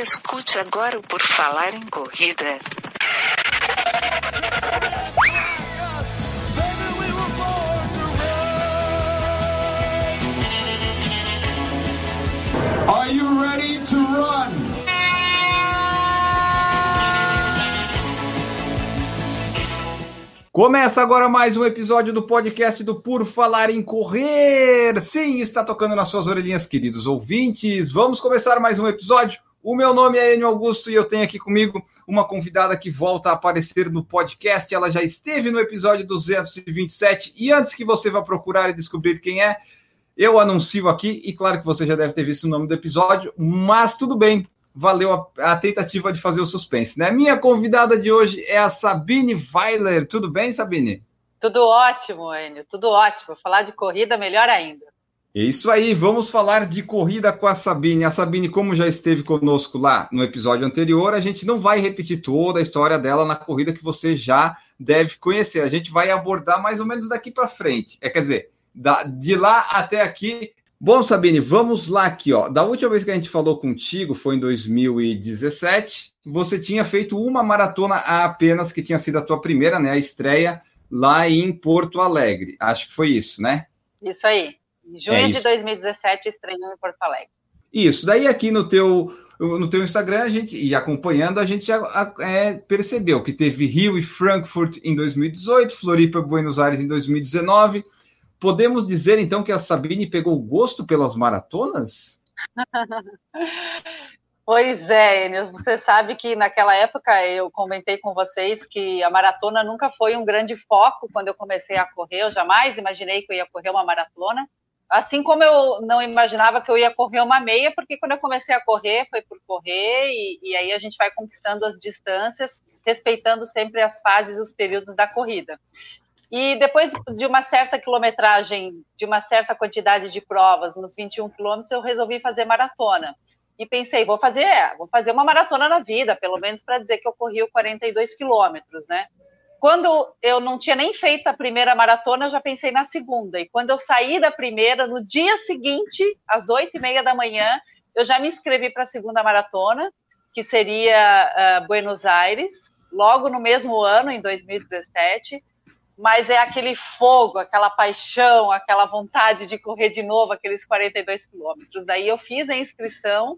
Escute agora o Por Falar em Corrida. Are you ready to run? Começa agora mais um episódio do podcast do Por Falar em Correr. Sim, está tocando nas suas orelhinhas, queridos ouvintes. Vamos começar mais um episódio. O meu nome é Enio Augusto e eu tenho aqui comigo uma convidada que volta a aparecer no podcast. Ela já esteve no episódio 227 e antes que você vá procurar e descobrir quem é, eu anuncio aqui e claro que você já deve ter visto o nome do episódio, mas tudo bem, valeu a, a, tentativa de fazer o suspense, né? Minha convidada de hoje é a Sabine Weiler. Tudo bem, Sabine? Tudo ótimo, Enio, tudo ótimo. Falar de corrida, melhor ainda. É isso aí, vamos falar de corrida com a Sabine. A Sabine, como já esteve conosco lá no episódio anterior, a gente não vai repetir toda a história dela na corrida que você já deve conhecer. A gente vai abordar mais ou menos daqui para frente. É, quer dizer, da, de lá até aqui, Bom, Sabine, vamos lá aqui, ó. Da última vez que a gente falou contigo foi em 2017. Você tinha feito uma maratona apenas, que tinha sido a tua primeira, né? A estreia lá em Porto Alegre. Acho que foi isso, né? Isso aí. Em junho é de 2017 estreou em Porto Alegre. Isso. Daí aqui no teu no teu Instagram a gente e acompanhando a gente já é, percebeu que teve Rio e Frankfurt em 2018, Floripa, Buenos Aires em 2019 Podemos dizer então que a Sabine pegou gosto pelas maratonas? Pois é, Enio, você sabe que naquela época eu comentei com vocês que a maratona nunca foi um grande foco quando eu comecei a correr, eu jamais imaginei que eu ia correr uma maratona. Assim como eu não imaginava que eu ia correr uma meia, porque quando eu comecei a correr, foi por correr, e, e aí a gente vai conquistando as distâncias, respeitando sempre as fases e os períodos da corrida. E depois de uma certa quilometragem, de uma certa quantidade de provas, nos 21 quilômetros, eu resolvi fazer maratona. E pensei, vou fazer, vou fazer uma maratona na vida, pelo menos para dizer que eu corri o 42 quilômetros, né? Quando eu não tinha nem feito a primeira maratona, eu já pensei na segunda. E quando eu saí da primeira, no dia seguinte, às oito e meia da manhã, eu já me inscrevi para a segunda maratona, que seria uh, Buenos Aires, logo no mesmo ano, em 2017 mas é aquele fogo, aquela paixão, aquela vontade de correr de novo aqueles 42 quilômetros. Daí eu fiz a inscrição,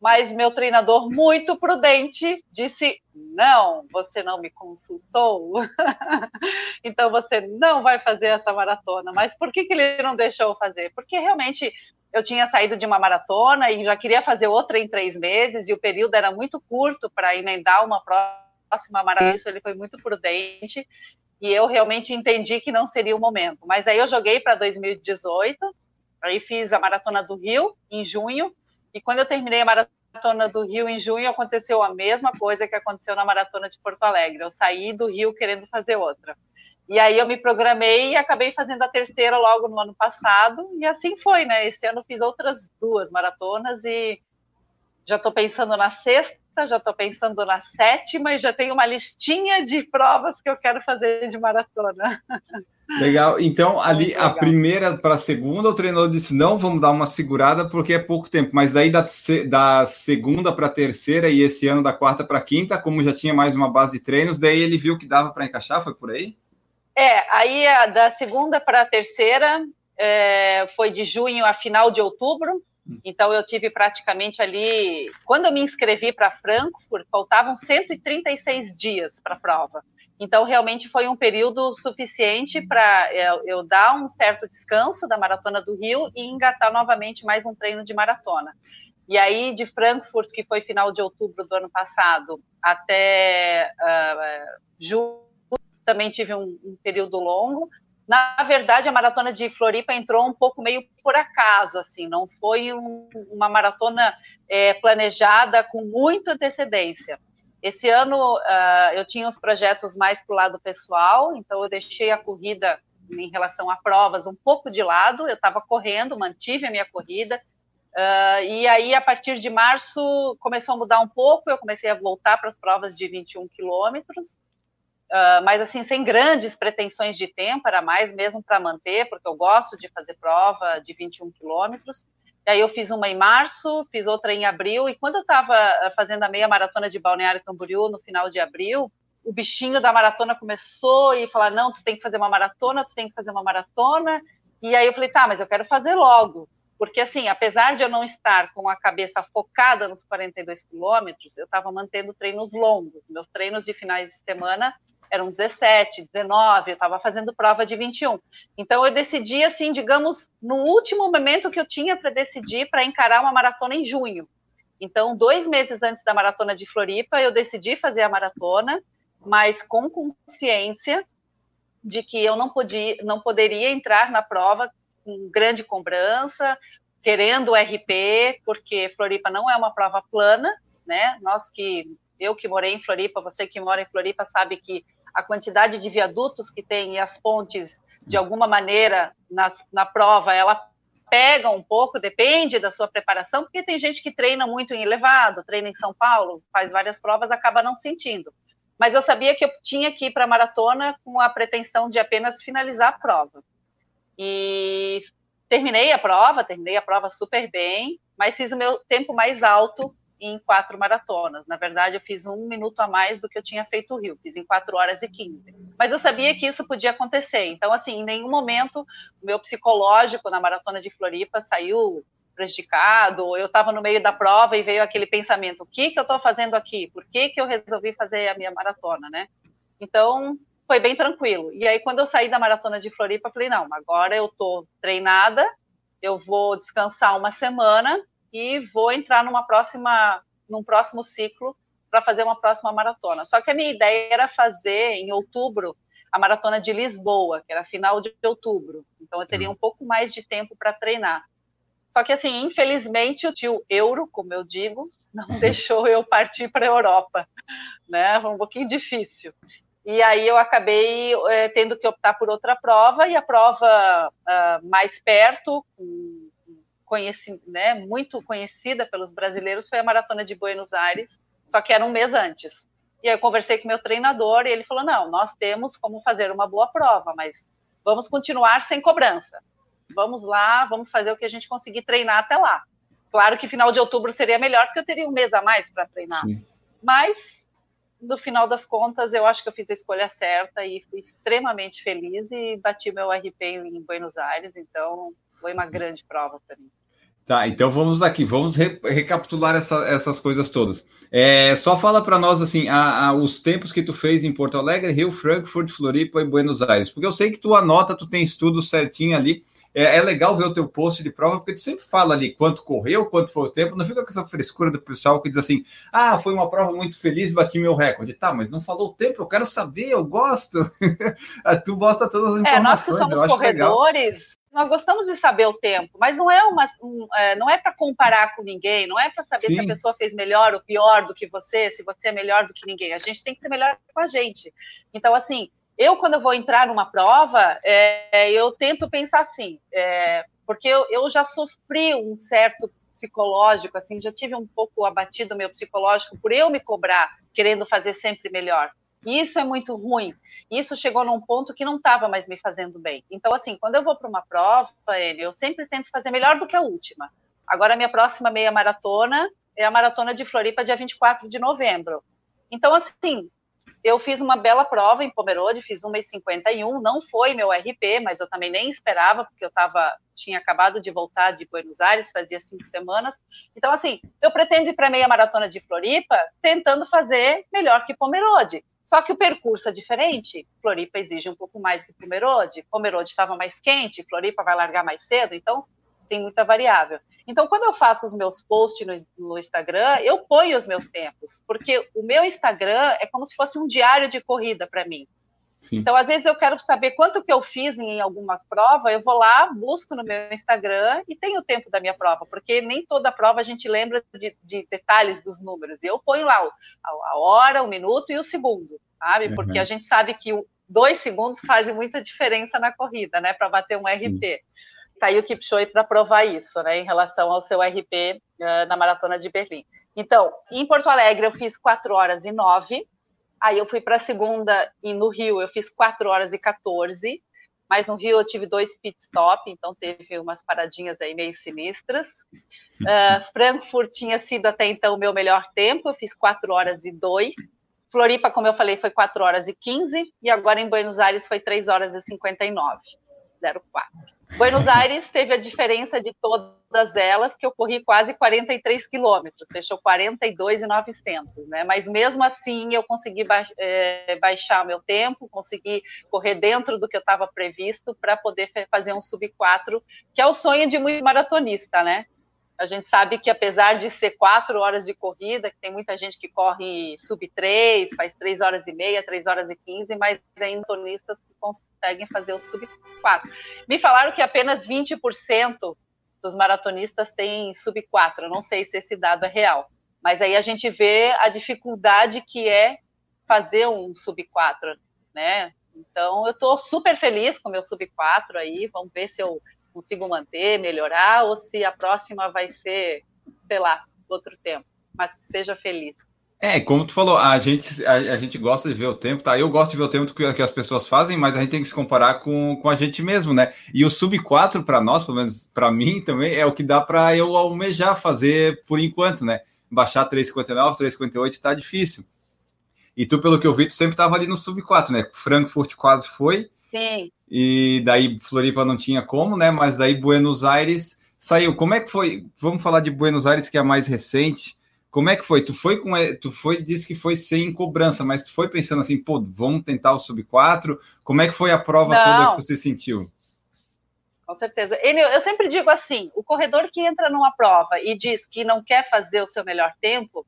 mas meu treinador, muito prudente, disse: Não, você não me consultou, então você não vai fazer essa maratona. Mas por que, que ele não deixou fazer? Porque realmente eu tinha saído de uma maratona e já queria fazer outra em três meses, e o período era muito curto para emendar uma próxima maratona. Ele foi muito prudente e eu realmente entendi que não seria o momento. Mas aí eu joguei para 2018, aí fiz a Maratona do Rio em junho, e quando eu terminei a Maratona do Rio em junho, aconteceu a mesma coisa que aconteceu na Maratona de Porto Alegre. Eu saí do Rio querendo fazer outra. E aí eu me programei e acabei fazendo a terceira logo no ano passado, e assim foi, né? Esse ano fiz outras duas maratonas e já estou pensando na sexta já estou pensando na sétima e já tenho uma listinha de provas que eu quero fazer de maratona. Legal. Então, ali a primeira para a segunda, o treinador disse: não, vamos dar uma segurada porque é pouco tempo. Mas daí da, da segunda para a terceira e esse ano da quarta para a quinta, como já tinha mais uma base de treinos, daí ele viu que dava para encaixar, foi por aí? É, aí da segunda para a terceira é, foi de junho a final de outubro. Então, eu tive praticamente ali. Quando eu me inscrevi para Frankfurt, faltavam 136 dias para a prova. Então, realmente foi um período suficiente para eu, eu, dar um certo descanso da maratona do Rio e engatar novamente mais um treino de maratona. E aí, de Frankfurt, que foi final de outubro do ano passado, até uh, julho, também tive um, um período longo. Na verdade, a maratona de Floripa entrou um pouco meio por acaso, assim, não foi um, uma maratona é, planejada com muita antecedência. Esse ano uh, eu tinha os projetos mais para o lado pessoal, então eu deixei a corrida em relação a provas um pouco de lado. Eu estava correndo, mantive a minha corrida, uh, e aí a partir de março começou a mudar um pouco. Eu comecei a voltar para as provas de 21 quilômetros. Uh, mas assim, sem grandes pretensões de tempo, era mais mesmo para manter, porque eu gosto de fazer prova de 21 quilômetros. E aí eu fiz uma em março, fiz outra em abril, e quando eu estava eh, fazendo a meia maratona de Balneário Camboriú, no final de abril, o bichinho da maratona começou e falar, não, tu tem que fazer uma maratona, tu tem que fazer uma maratona, e aí eu falei, tá, mas eu quero fazer logo, porque assim, apesar de eu não estar com a cabeça focada nos 42 quilômetros, eu estava mantendo treinos longos, meus treinos de finais de semana eram 17, 19, eu estava fazendo prova de 21. Então eu decidi, assim, digamos, no último momento que eu tinha para decidir para encarar uma maratona em junho. Então, dois meses antes da maratona de Floripa, eu decidi fazer a maratona, mas com consciência de que eu não podia, não poderia entrar na prova com grande cobrança, querendo o RP, porque Floripa não é uma prova plana, né? Nós que eu que morei em Floripa, você que mora em Floripa sabe que a quantidade de viadutos que tem e as pontes, de alguma maneira, na, na prova, ela pega um pouco, depende da sua preparação, porque tem gente que treina muito em elevado, treina em São Paulo, faz várias provas, acaba não sentindo. Mas eu sabia que eu tinha que ir para a maratona com a pretensão de apenas finalizar a prova. E terminei a prova, terminei a prova super bem, mas fiz o meu tempo mais alto em quatro maratonas. Na verdade, eu fiz um minuto a mais do que eu tinha feito o Rio, fiz em quatro horas e quinze. Mas eu sabia que isso podia acontecer. Então, assim, em nenhum momento o meu psicológico na maratona de Floripa saiu prejudicado, eu estava no meio da prova e veio aquele pensamento: o que, que eu estou fazendo aqui? Por que, que eu resolvi fazer a minha maratona, né? Então, foi bem tranquilo. E aí, quando eu saí da maratona de Floripa, falei: não, agora eu estou treinada, eu vou descansar uma semana e vou entrar numa próxima, num próximo ciclo para fazer uma próxima maratona. Só que a minha ideia era fazer em outubro a maratona de Lisboa, que era final de outubro. Então eu teria uhum. um pouco mais de tempo para treinar. Só que assim, infelizmente o tio Euro, como eu digo, não deixou eu partir para a Europa, né? Foi um pouquinho difícil. E aí eu acabei é, tendo que optar por outra prova e a prova uh, mais perto, com conheci, né, muito conhecida pelos brasileiros foi a Maratona de Buenos Aires, só que era um mês antes. E aí eu conversei com meu treinador e ele falou: não, nós temos como fazer uma boa prova, mas vamos continuar sem cobrança. Vamos lá, vamos fazer o que a gente conseguir treinar até lá. Claro que final de outubro seria melhor, porque eu teria um mês a mais para treinar. Sim. Mas, no final das contas, eu acho que eu fiz a escolha certa e fui extremamente feliz e bati meu RP em Buenos Aires, então foi uma grande prova para mim. Tá, então vamos aqui, vamos re recapitular essa, essas coisas todas. É, só fala para nós assim, a, a, os tempos que tu fez em Porto Alegre, Rio, Frankfurt, Floripa e Buenos Aires, porque eu sei que tu anota, tu tem estudo certinho ali. É, é, legal ver o teu post de prova, porque tu sempre fala ali quanto correu, quanto foi o tempo, não fica com essa frescura do pessoal que diz assim: ah, foi uma prova muito feliz, bati meu recorde. Tá, mas não falou o tempo, eu quero saber, eu gosto. tu gosta todas as informações. É, nós que somos corredores, nós gostamos de saber o tempo, mas não é uma, um, é, não é para comparar com ninguém, não é para saber Sim. se a pessoa fez melhor ou pior do que você, se você é melhor do que ninguém. A gente tem que ser melhor com a gente. Então, assim, eu quando eu vou entrar numa prova, é, eu tento pensar assim, é, porque eu, eu já sofri um certo psicológico, assim, já tive um pouco abatido meu psicológico por eu me cobrar, querendo fazer sempre melhor. Isso é muito ruim. Isso chegou num ponto que não estava mais me fazendo bem. Então, assim, quando eu vou para uma prova, ele, eu sempre tento fazer melhor do que a última. Agora, a minha próxima meia maratona é a maratona de Floripa, dia 24 de novembro. Então, assim, eu fiz uma bela prova em Pomerode, fiz 1,51, não foi meu RP, mas eu também nem esperava, porque eu tava, tinha acabado de voltar de Buenos Aires, fazia cinco semanas. Então, assim, eu pretendo ir para a meia maratona de Floripa tentando fazer melhor que Pomerode. Só que o percurso é diferente. Floripa exige um pouco mais que Pomerode. Pomerode estava mais quente, Floripa vai largar mais cedo, então tem muita variável. Então, quando eu faço os meus posts no, no, Instagram, eu ponho os meus tempos, porque o meu Instagram é como se fosse um diário de corrida para mim. Sim. Então, às vezes eu quero saber quanto que eu fiz em alguma prova, eu vou lá, busco no meu Instagram e tenho o tempo da minha prova, porque nem toda prova a gente lembra de, de detalhes dos números. E eu ponho lá a, hora, o minuto e o segundo, sabe? Uhum. Porque a gente sabe que dois segundos fazem muita diferença na corrida, né? Para bater um Sim. RP. Tá aí o Kipchoge para provar isso, né? Em relação ao seu RP uh, eh, na maratona de Berlim. Então, em Porto Alegre eu fiz 4 horas e 9 Aí eu fui para a segunda e no Rio eu fiz 4 horas e 14. mas no Rio eu tive dois pit stop, então teve umas paradinhas aí meio sinistras. Uh, Frankfurt tinha sido até então o meu melhor tempo, eu fiz 4 horas e 2. Floripa, como eu falei, foi 4 horas e 15, e agora em Buenos Aires foi 3 horas e 59, 04. Buenos Aires teve a diferença de todas elas, que eu corri quase 43 quilômetros, fechou 42,900, né? Mas mesmo assim eu consegui ba é, baixar o meu tempo, consegui correr dentro do que eu estava previsto para poder fazer um sub 4, que é o sonho de muito maratonista, né? A gente sabe que apesar de ser quatro horas de corrida, que tem muita gente que corre sub três, faz três horas e meia, três horas e quinze, mas ainda tonistas que conseguem fazer o sub quatro. Me falaram que apenas 20% dos maratonistas têm sub quatro. Não sei se esse dado é real, mas aí a gente vê a dificuldade que é fazer um sub quatro, né? Então eu estou super feliz com o meu sub 4 aí. Vamos ver se eu consigo manter, melhorar, ou se a próxima vai ser, sei lá, outro tempo. Mas seja feliz. É, como tu falou, a gente, a, a, gente gosta de ver o tempo, tá? Eu gosto de ver o tempo que, que, as pessoas fazem, mas a gente tem que se comparar com, com a gente mesmo, né? E o sub 4 para nós, pelo menos para mim também, é o que dá para eu almejar fazer por enquanto, né? Baixar 3,59, 3,58 tá difícil. E tu, pelo que eu vi, tu sempre tava ali no sub 4, né? Frankfurt quase foi. Sim e daí Floripa não tinha como, né? Mas daí Buenos Aires saiu. Como é que foi? Vamos falar de Buenos Aires, que é a mais recente. Como é que foi? Tu foi com tu foi disse que foi sem cobrança, mas tu foi pensando assim, pô, vamos tentar o sub 4. Como é que foi a prova não. toda que você sentiu? Com certeza. Ele, eu sempre digo assim, o corredor que entra numa prova e diz que não quer fazer o seu melhor tempo,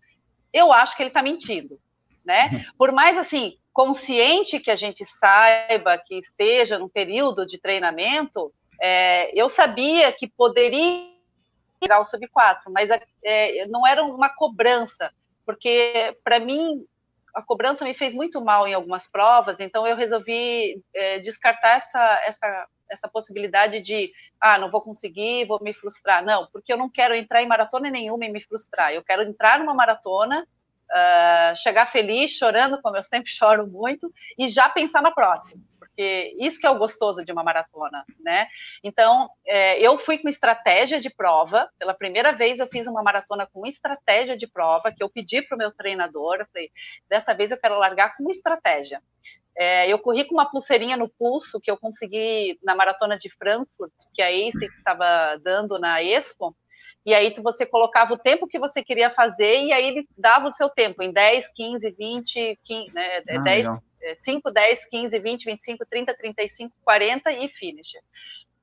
eu acho que ele está mentindo, né? Por mais assim, consciente que a gente saiba que esteja num período de treinamento, é, eu sabia que poderia chegar ao sub 4, mas é, não era uma cobrança, porque para mim a cobrança me fez muito mal em algumas provas, então eu resolvi é, descartar essa, essa, essa possibilidade de, ah, não vou conseguir, vou me frustrar. Não, porque eu não quero entrar em maratona nenhuma e me frustrar. Eu quero entrar numa maratona uh, chegar feliz, chorando, como eu sempre choro muito, e já pensar na próxima, porque isso que é o gostoso de uma maratona, né? Então, é, eu fui com estratégia de prova, pela primeira vez eu fiz uma maratona com estratégia de prova, que eu pedi para o meu treinador, eu falei, dessa vez eu quero largar com estratégia. É, eu corri com uma pulseirinha no pulso que eu consegui na maratona de Frankfurt, que a ASICS estava dando na Expo, e aí você colocava o tempo que você queria fazer e aí ele dava o seu tempo em 10, 15, 20, 15, né, ah, 10, 5, 10, 15, 20, 25, 30, 35, 40 e finish.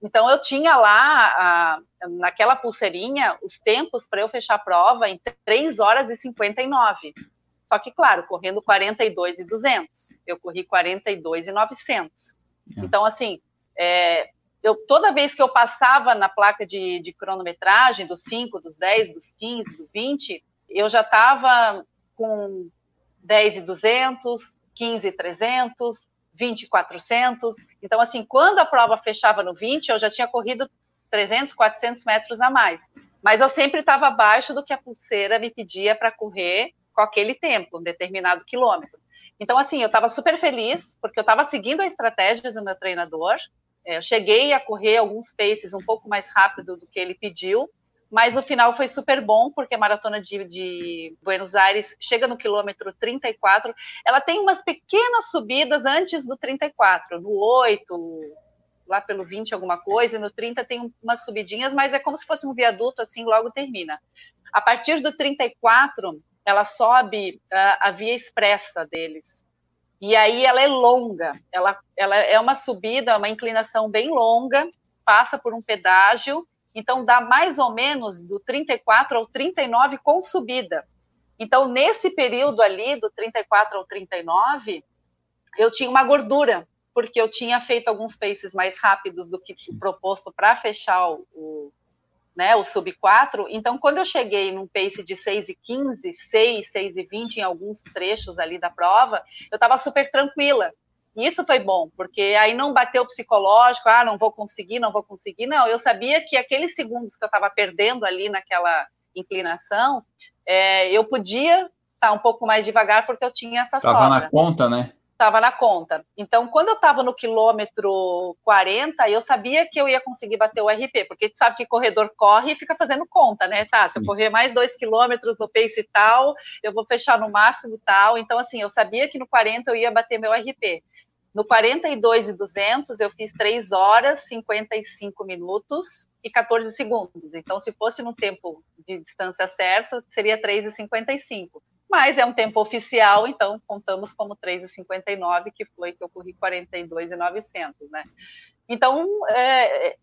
Então eu tinha lá a, naquela pulseirinha os tempos para eu fechar a prova em 3 horas e 59. Só que, claro, correndo 42 e 200. Eu corri 42 e 900. É. Então, assim, é, eu, toda vez que eu passava na placa de, de cronometragem, dos 5, dos 10, dos 15, do 20, eu já estava com 10 e 200, 15 e 300, 20 e 400. Então, assim, quando a prova fechava no 20, eu já tinha corrido 300, 400 metros a mais. Mas eu sempre estava abaixo do que a pulseira me pedia para correr com aquele tempo, um determinado quilômetro. Então, assim, eu estava super feliz, porque eu estava seguindo a estratégia do meu treinador, eu cheguei a correr alguns paces um pouco mais rápido do que ele pediu, mas o final foi super bom, porque a maratona de, de, Buenos Aires chega no quilômetro 34. Ela tem umas pequenas subidas antes do 34, no 8, lá pelo 20, alguma coisa, e no 30 tem umas subidinhas, mas é como se fosse um viaduto, assim, logo termina. A partir do 34, ela sobe uh, a via expressa deles. E aí ela é longa, ela, ela é uma subida, uma inclinação bem longa, passa por um pedágio, então dá mais ou menos do 34 ao 39 com subida. Então, nesse período ali, do 34 ao 39, eu tinha uma gordura, porque eu tinha feito alguns paces mais rápidos do que proposto para fechar o, né, o sub 4. Então, quando eu cheguei num pace de 6 e 15, 6, 6 e 20 em alguns trechos ali da prova, eu estava super tranquila. E isso foi bom, porque aí não bateu o psicológico, ah, não vou conseguir, não vou conseguir. Não, eu sabia que aqueles segundos que eu estava perdendo ali naquela inclinação, é, eu podia estar tá um pouco mais devagar porque eu tinha essa tava sobra. Estava na conta, né? Estava na conta. Então, quando eu estava no quilômetro 40, eu sabia que eu ia conseguir bater o RP, porque tu sabe que corredor corre e fica fazendo conta, né? Tá, se eu correr mais dois quilômetros no pace tal, eu vou fechar no máximo tal. Então, assim, eu sabia que no 40 eu ia bater meu RP. No 42 e 200, eu fiz 3 horas, 55 minutos e 14 segundos. Então, se fosse no tempo de distância certo, seria 3 e 55 mas é um tempo oficial, então contamos como 3,59, que foi que eu corri 42,900, né? Então, é,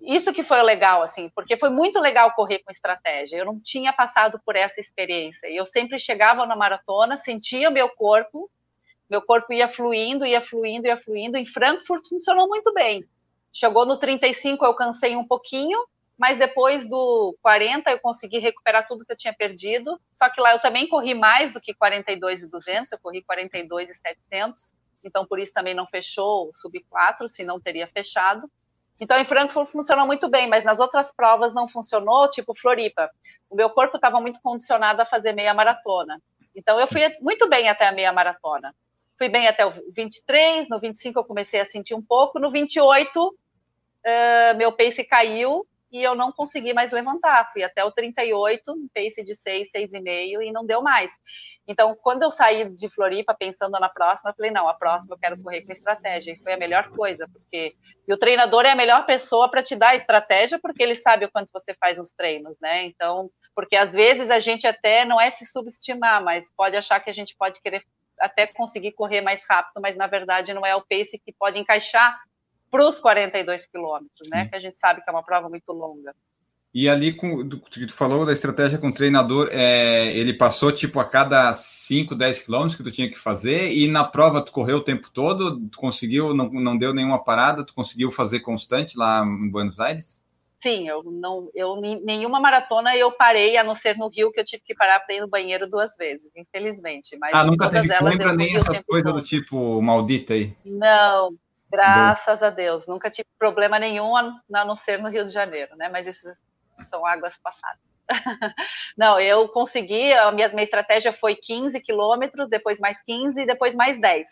isso que foi legal, assim, porque foi muito legal correr com estratégia. Eu não tinha passado por essa experiência. Eu sempre chegava na maratona, sentia meu corpo, meu corpo ia fluindo, ia fluindo, ia fluindo. Em Frankfurt funcionou muito bem. Chegou no 35, eu cansei um pouquinho, mas depois do 40 eu consegui recuperar tudo que eu tinha perdido. Só que lá eu também corri mais do que 42 e 200, eu corri 42 e 700, então por isso também não fechou o sub 4, se não teria fechado. Então em Frankfurt funcionou muito bem, mas nas outras provas não funcionou, tipo Floripa. O meu corpo estava muito condicionado a fazer meia maratona. Então eu fui muito bem até a meia maratona. Fui bem até o 23, no 25 eu comecei a sentir um pouco, no 28 uh, meu pace caiu e eu não consegui mais levantar. Fui até o 38, um pace de 6, 6,5 e não deu mais. Então, quando eu saí de Floripa pensando na próxima, eu falei, não, a próxima eu quero correr com estratégia. E foi a melhor coisa, porque e o treinador é a melhor pessoa para te dar a estratégia, porque ele sabe o quanto você faz os treinos, né? Então, porque às vezes a gente até não é se subestimar, mas pode achar que a gente pode querer até conseguir correr mais rápido, mas na verdade não é o pace que pode encaixar para os 42 quilômetros, né? Que a gente sabe que é uma prova muito longa. E ali, com, tu, tu falou da estratégia com o treinador, é, ele passou tipo a cada 5, 10 quilômetros que tu tinha que fazer, e na prova tu correu o tempo todo, tu conseguiu, não, não deu nenhuma parada, tu conseguiu fazer constante lá em Buenos Aires? Sim, eu não, eu nenhuma maratona eu parei, a não ser no Rio que eu tive que parar para ir no banheiro duas vezes, infelizmente. Mas ah, nunca teve lembra nem essas coisas do tipo maldita aí? Não, Graças Bom. a Deus, nunca tive problema nenhum a não ser no Rio de Janeiro, né? Mas isso são águas passadas. não, eu consegui, a minha, minha estratégia foi 15 quilômetros, depois mais 15 e depois mais 10.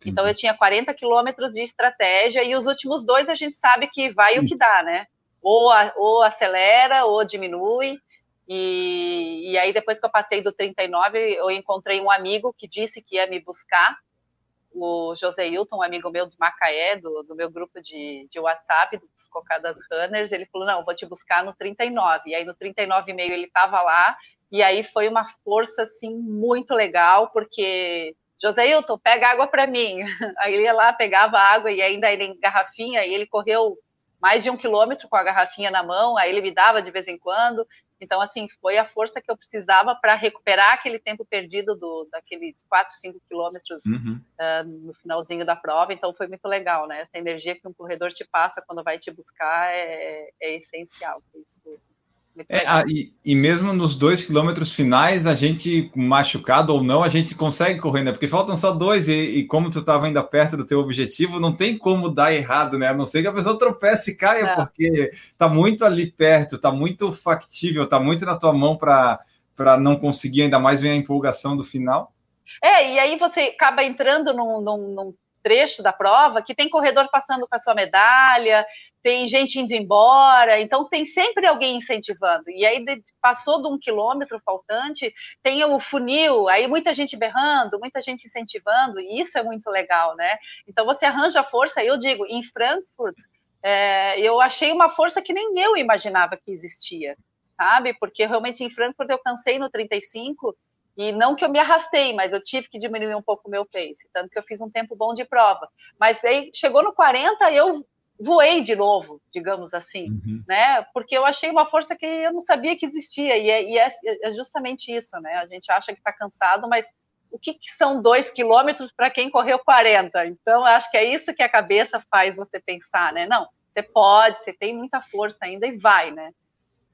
Sim. Então eu tinha 40 quilômetros de estratégia e os últimos dois a gente sabe que vai Sim. o que dá, né? Ou, a, ou acelera ou diminui. E, e aí depois que eu passei do 39, eu encontrei um amigo que disse que ia me buscar o José Hilton, um amigo meu de Macaé, do, do meu grupo de, de WhatsApp, dos Cocadas Runners, ele falou, não, vou te buscar no 39. E aí no 39,5 ele estava lá, e aí foi uma força, assim, muito legal, porque José Hilton, pega água para mim. Aí ele ia lá, pegava água, e ainda ele em garrafinha, e ele correu mais de um quilômetro com a garrafinha na mão, aí ele me dava de vez em quando, então, assim, foi a força que eu precisava para recuperar aquele tempo perdido do, daqueles 4, 5 quilômetros uhum. uh, no finalzinho da prova. Então, foi muito legal, né? Essa energia que um corredor te passa quando vai te buscar é, é essencial. Isso é, ah, e, e, mesmo nos dois quilômetros finais, a gente, machucado ou não, a gente consegue correr, né? Porque faltam só dois, e, e como tu estava ainda perto do teu objetivo, não tem como dar errado, né? A não ser que a pessoa tropece e caia, não. porque tá muito ali perto, tá muito factível, tá muito na tua mão para não conseguir, ainda mais vem a empolgação do final. É, e aí você acaba entrando num, num, num trecho da prova que tem corredor passando com a sua medalha, tem gente indo embora, então tem sempre alguém incentivando. E aí passou de um quilômetro faltante, tem o funil, aí muita gente berrando, muita gente incentivando, e isso é muito legal, né? Então você arranja força, eu digo, em Frankfurt, é, eu achei uma força que nem eu imaginava que existia, sabe? Porque realmente em Frankfurt eu cansei no 35 e não que eu me arrastei, mas eu tive que diminuir um pouco o meu pace, tanto que eu fiz um tempo bom de prova. Mas aí chegou no 40, eu voei de novo, digamos assim, uhum. né? Porque eu achei uma força que eu não sabia que existia, e é, e é, é justamente isso, né? A gente acha que está cansado, mas o que, que são dois quilômetros para quem correu 40? Então, acho que é isso que a cabeça faz você pensar, né? Não, você pode, você tem muita força ainda e vai, né?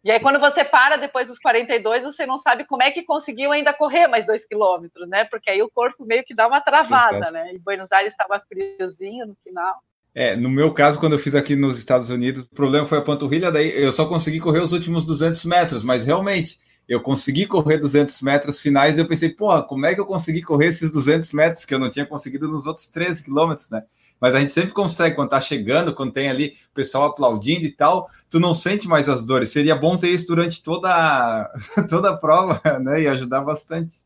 E aí, quando você para depois dos 42, você não sabe como é que conseguiu ainda correr mais dois quilômetros, né? Porque aí o corpo meio que dá uma travada, né? E Buenos Aires estava friozinho no final. É, no meu caso, quando eu fiz aqui nos Estados Unidos, o problema foi a panturrilha, daí eu só consegui correr os últimos 200 metros, mas realmente, eu consegui correr 200 metros finais, e eu pensei, pô, como é que eu consegui correr esses 200 metros que eu não tinha conseguido nos outros 13 quilômetros, né? Mas a gente sempre consegue, quando tá chegando, quando tem ali o pessoal aplaudindo e tal, tu não sente mais as dores. Seria bom ter isso durante toda a, toda a prova, né? E ajudar bastante.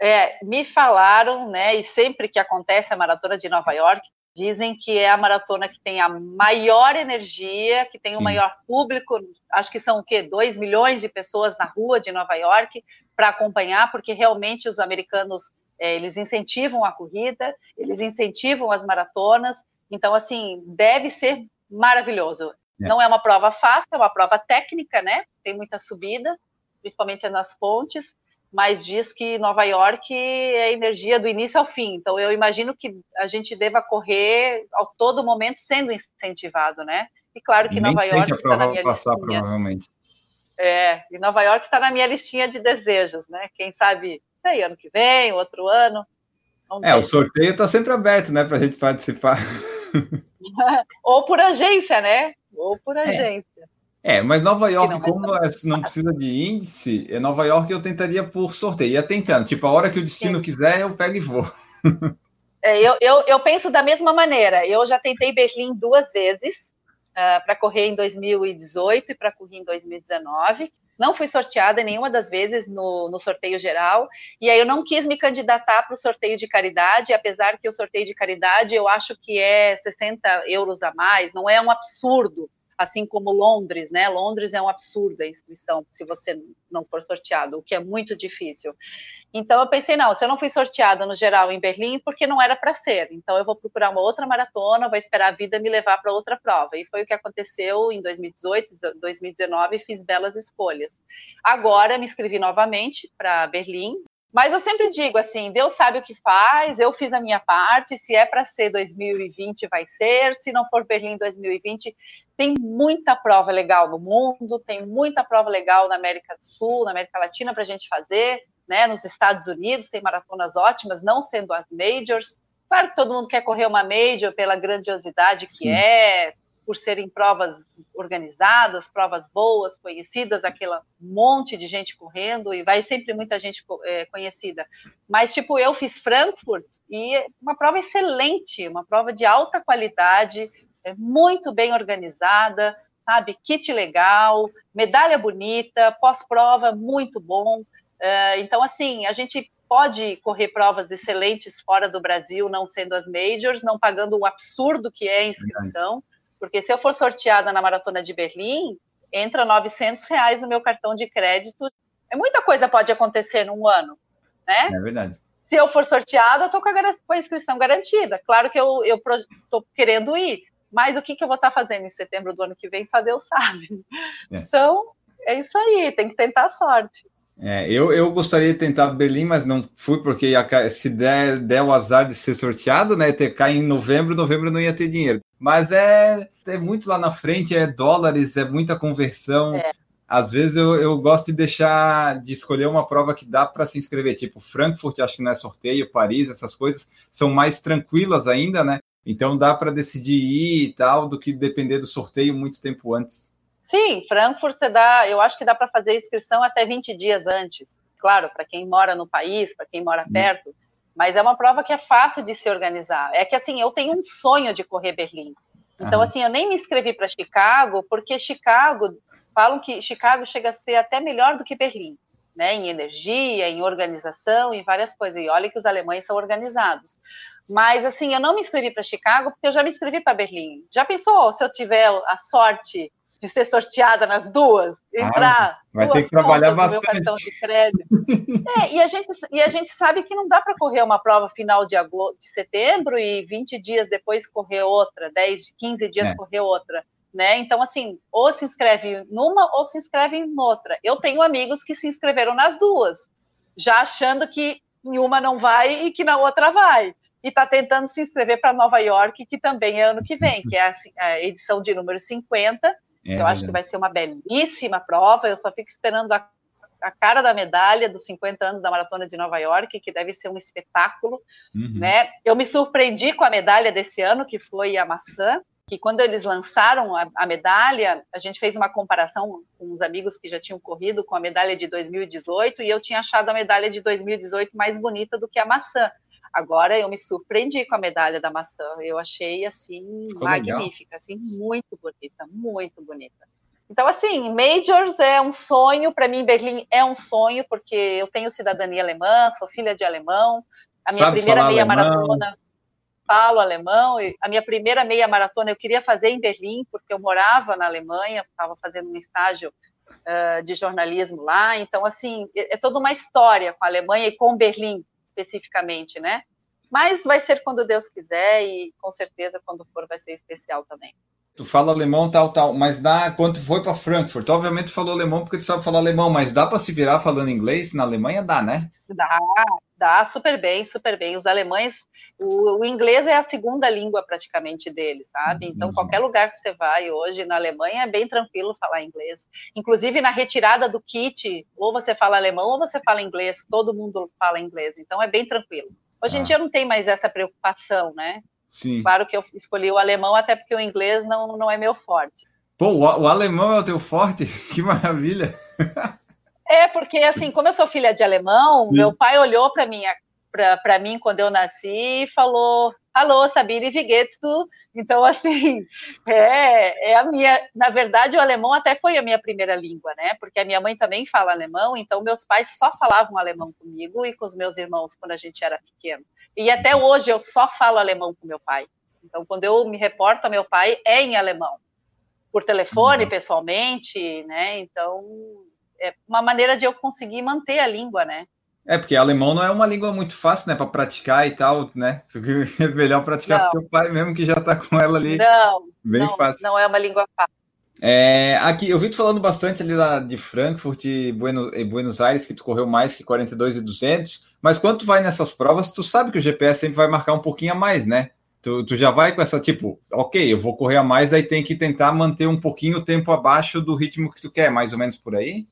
É, me falaram, né? E sempre que acontece a maratona de Nova York, Dizem que é a maratona que tem a maior energia, que tem Sim. o maior público. Acho que são o quê? 2 milhões de pessoas na rua de Nova York para acompanhar, porque realmente os americanos é, eles incentivam a corrida, eles incentivam as maratonas. Então, assim, deve ser maravilhoso. É. Não é uma prova fácil, é uma prova técnica, né? Tem muita subida, principalmente nas pontes, mas diz que Nova York é energia do início ao fim. Então, eu imagino que a gente deva correr ao todo momento sendo incentivado, né? E claro que Nem Nova York está na minha passar, listinha. provavelmente. É, e Nova York está na minha listinha de desejos, né? Quem sabe, sei, ano que vem, outro ano. é, o sorteio está sempre aberto, né, para a gente participar. Ou por agência, né? Ou por é. agência. É. É, mas Nova York, não, como não... não precisa de índice, é Nova York eu tentaria por sorteio. Ia tentando, tipo, a hora que o destino Sim. quiser, eu pego e vou. É, eu, eu, eu, penso da mesma maneira. Eu já tentei Berlim duas vezes, uh, ah, para correr em 2018 e para correr em 2019. Não fui sorteada nenhuma das vezes no, no sorteio geral, e aí eu não quis me candidatar para o sorteio de caridade, apesar que o sorteio de caridade eu acho que é 60 euros a mais, não é um absurdo assim como Londres, né? Londres é um absurdo a inscrição se você não for sorteado, o que é muito difícil. Então eu pensei, não, se eu não fui sorteada no geral em Berlim, porque não era para ser. Então eu vou procurar uma outra maratona, vou esperar a vida me levar para outra prova. E foi o que aconteceu em 2018, 2019, fiz belas escolhas. Agora me inscrevi novamente para Berlim, mas eu sempre digo assim, Deus sabe o que faz, eu fiz a minha parte, se é para ser 2020 vai ser, se não for Berlim 2020, tem muita prova legal no mundo, tem muita prova legal na América do Sul, na América Latina para a gente fazer, né? Nos Estados Unidos tem maratonas ótimas, não sendo as majors. Claro que todo mundo quer correr uma major pela grandiosidade que Sim. é, por serem provas organizadas, provas boas, conhecidas, aquele monte de gente correndo e vai sempre muita gente é, conhecida. Mas, tipo, eu fiz Frankfurt e uma prova excelente, uma prova de alta qualidade, é muito bem organizada, sabe? Kit legal, medalha bonita, pós-prova muito bom. Uh, então, assim, a gente pode correr provas excelentes fora do Brasil, não sendo as majors, não pagando o absurdo que é a inscrição. Porque se eu for sorteada na Maratona de Berlim, entra 900 reais no meu cartão de crédito. É muita coisa pode acontecer num ano, né? É verdade. Se eu for sorteada, eu estou com, com, a inscrição garantida. Claro que eu estou querendo ir, mas o que, que eu vou estar tá fazendo em setembro do ano que vem, só Deus sabe. É. Então, é isso aí, tem que tentar a sorte. É, eu, eu gostaria de tentar Berlim, mas não fui, porque se der, der o azar de ser sorteado, né? Ter cair em novembro, novembro não ia ter dinheiro. Mas é, é muito lá na frente, é dólares, é muita conversão. É. Às vezes eu, eu gosto de deixar de escolher uma prova que dá para se inscrever, tipo Frankfurt, acho que não é sorteio, Paris, essas coisas são mais tranquilas ainda, né? Então dá para decidir ir e tal, do que depender do sorteio muito tempo antes. Sim, Frankfurt você dá, eu acho que dá para fazer inscrição até 20 dias antes. Claro, para quem mora no país, para quem mora hum. Mas é uma prova que é fácil de se organizar. É que assim, eu tenho um sonho de correr Berlim. Então, assim, eu nem me inscrevi para Chicago, porque Chicago, falam que Chicago chega a ser até melhor do que Berlim, né? Em energia, em organização, em várias coisas. E olha que os alemães são organizados. Mas, assim, eu não me inscrevi para Chicago, porque eu já me inscrevi para Berlim. Já pensou se eu tiver a sorte de ser sorteada nas duas, entrar. Ah, vai ter que trabalhar bastante. Meu cartão de crédito. é, e a gente e a gente sabe que não dá para correr uma prova final de agosto, de setembro e 20 dias depois correr outra, 10, 15 dias é. correr outra, né? Então assim, ou se inscreve numa ou se inscreve em outra. Eu tenho amigos que se inscreveram nas duas, já achando que em uma não vai e que na outra vai e está tentando se inscrever para Nova York, que também é ano que vem, que é a, a edição de número 50, é, eu acho que vai ser uma belíssima prova. Eu só fico esperando a, a, cara da medalha dos 50 anos da Maratona de Nova York, que deve ser um espetáculo. Uhum. Né? Eu me surpreendi com a medalha desse ano, que foi a maçã. que quando eles lançaram a, a, medalha, a gente fez uma comparação com os amigos que já tinham corrido com a medalha de 2018 e eu tinha achado a medalha de 2018 mais bonita do que a maçã. Agora eu me surpreendi com a medalha da maçã. Eu achei assim Ficou magnífica, legal. assim muito bonita, muito bonita. Então assim, majors é um sonho para mim. Berlim é um sonho porque eu tenho cidadania alemã, sou filha de alemão. A minha Sabe primeira meia alemão. maratona falo alemão. A minha primeira meia maratona eu queria fazer em Berlim, porque eu morava na Alemanha, estava fazendo um estágio uh, de jornalismo lá. Então, assim, é, é toda uma história com a Alemanha e com Berlim, especificamente, né? Mas vai ser quando Deus quiser e com certeza quando for vai ser especial também. Tu fala alemão, tal, tal, mas dá quando foi para Frankfurt. Obviamente tu falou alemão porque tu sabe falar alemão, mas dá para se virar falando inglês na Alemanha? Dá, né? Dá, dá super bem, super bem. Os alemães, o, o inglês é a segunda língua praticamente deles, sabe? Então, qualquer lugar que você vai hoje na Alemanha é bem tranquilo falar inglês. Inclusive na retirada do kit, ou você fala alemão ou você fala inglês. Todo mundo fala inglês, então é bem tranquilo. Hoje ah. em dia não tem mais essa preocupação, né? Sim. Claro que eu escolhi o alemão até porque o inglês não, não é meu forte. Pô, o, o alemão é o teu forte? Que maravilha! É, porque assim, como eu sou filha de alemão, Sim. meu pai olhou para mim, para mim quando eu nasci e falou: Alô, Sabine, geht's du? Então, assim, é, é a minha. Na verdade, o alemão até foi a minha primeira língua, né? Porque a minha mãe também fala alemão, então meus pais só falavam alemão comigo e com os meus irmãos quando a gente era pequeno. E até hoje eu só falo alemão com meu pai. Então, quando eu me reporto a meu pai, é em alemão. Por telefone, uhum. pessoalmente, né? Então, é uma maneira de eu conseguir manter a língua, né? É, porque alemão não é uma língua muito fácil, né, para praticar e tal, né? É melhor praticar com teu pai mesmo que já está com ela ali. Não, bem não, fácil. Não é uma língua fácil. É, aqui, eu vi tu falando bastante ali da, de Frankfurt e Buenos, e Buenos Aires, que tu correu mais que 42 e 200, mas quando tu vai nessas provas, tu sabe que o GPS sempre vai marcar um pouquinho a mais, né? Tu, tu já vai com essa, tipo, ok, eu vou correr a mais, aí tem que tentar manter um pouquinho o tempo abaixo do ritmo que tu quer, mais ou menos por aí?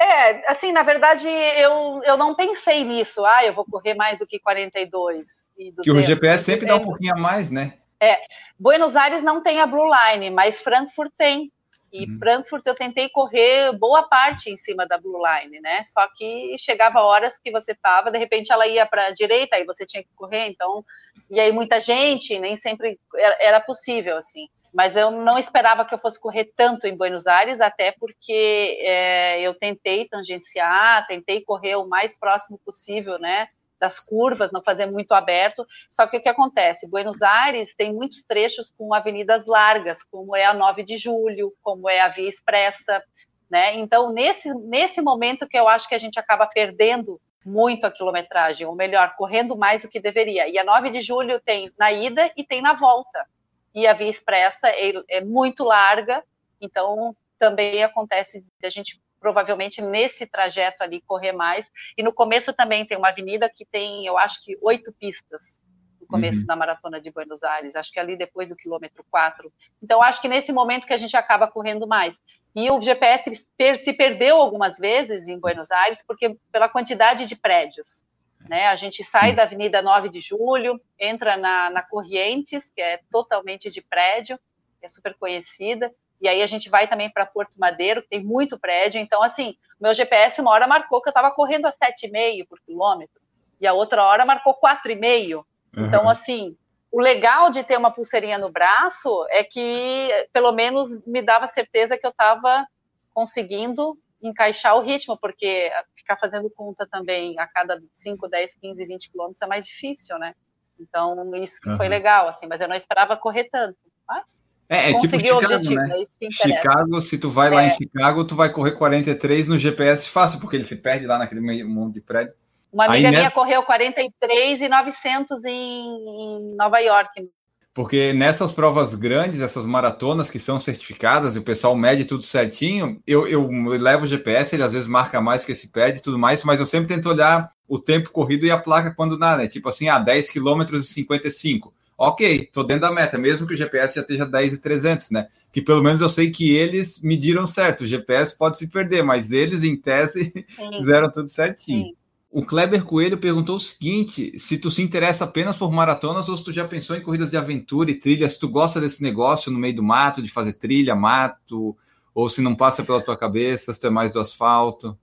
É, assim, na verdade, eu, eu não pensei nisso, ah, eu vou correr mais do que 42 e 200. Que o GPS sempre dá um pouquinho a mais, né? É, Buenos Aires não tem a Blue Line, mas Frankfurt tem. E uhum. Frankfurt eu tentei correr boa parte em cima da Blue Line, né? Só que chegava horas que você tava, de repente ela ia para a direita, aí você tinha que correr, então. E aí muita gente, nem sempre era possível, assim. Mas eu não esperava que eu fosse correr tanto em Buenos Aires, até porque é, eu tentei tangenciar, tentei correr o mais próximo possível, né? Das curvas, não fazer muito aberto. Só que o que acontece? Buenos Aires tem muitos trechos com avenidas largas, como é a 9 de julho, como é a Via Expressa, né? Então, nesse, nesse momento que eu acho que a gente acaba perdendo muito a quilometragem, ou melhor, correndo mais do que deveria. E a 9 de julho tem na ida e tem na volta. E a Via Expressa é, é muito larga, então também acontece de a gente provavelmente nesse trajeto ali correr mais. E no começo também tem uma avenida que tem, eu acho que oito pistas no começo uhum. da maratona de Buenos Aires, acho que ali depois do quilômetro 4. Então acho que nesse momento que a gente acaba correndo mais. E o GPS se perdeu algumas vezes em Buenos Aires porque pela quantidade de prédios. Né? A gente sai da Avenida 9 de Julho, entra na, na Corrientes, que é totalmente de prédio, é super conhecida, e aí a gente vai também para Porto Madeiro, que tem muito prédio. Então, assim, meu GPS uma hora marcou que eu estava correndo a 7,5 por quilômetro, e a outra hora marcou 4,5. Uhum. Então, assim, o legal de ter uma pulseirinha no braço é que, pelo menos, me dava certeza que eu estava conseguindo encaixar o ritmo, porque ficar fazendo conta também a cada 5, 10, 15, 20 quilômetros é mais difícil, né? Então, isso que uhum. foi legal, assim, mas eu não esperava correr tanto. Mas é, é tipo Chicago, né? É Chicago, se tu vai é. lá em Chicago, tu vai correr 43 no GPS fácil, porque ele se perde lá naquele meio mundo de prédio. Uma amiga Aí, minha né? correu 43 e 900 em, em Nova York. Porque nessas provas grandes, essas maratonas que são certificadas e o pessoal mede tudo certinho, eu, eu levo o GPS, ele às vezes marca mais que se perde e tudo mais, mas eu sempre tento olhar o tempo corrido e a placa quando dá, né? Tipo assim, ah, 10 km e 55 ok, tô dentro da meta, mesmo que o GPS já esteja 10 e 300, né? Que pelo menos eu sei que eles mediram certo. O GPS pode se perder, mas eles, em tese, Sim. fizeram tudo certinho. Sim. O Kleber Coelho perguntou o seguinte: se tu se interessa apenas por maratonas ou se tu já pensou em corridas de aventura e trilha, se tu gosta desse negócio no meio do mato, de fazer trilha, mato, ou se não passa pela tua cabeça, se tu é mais do asfalto.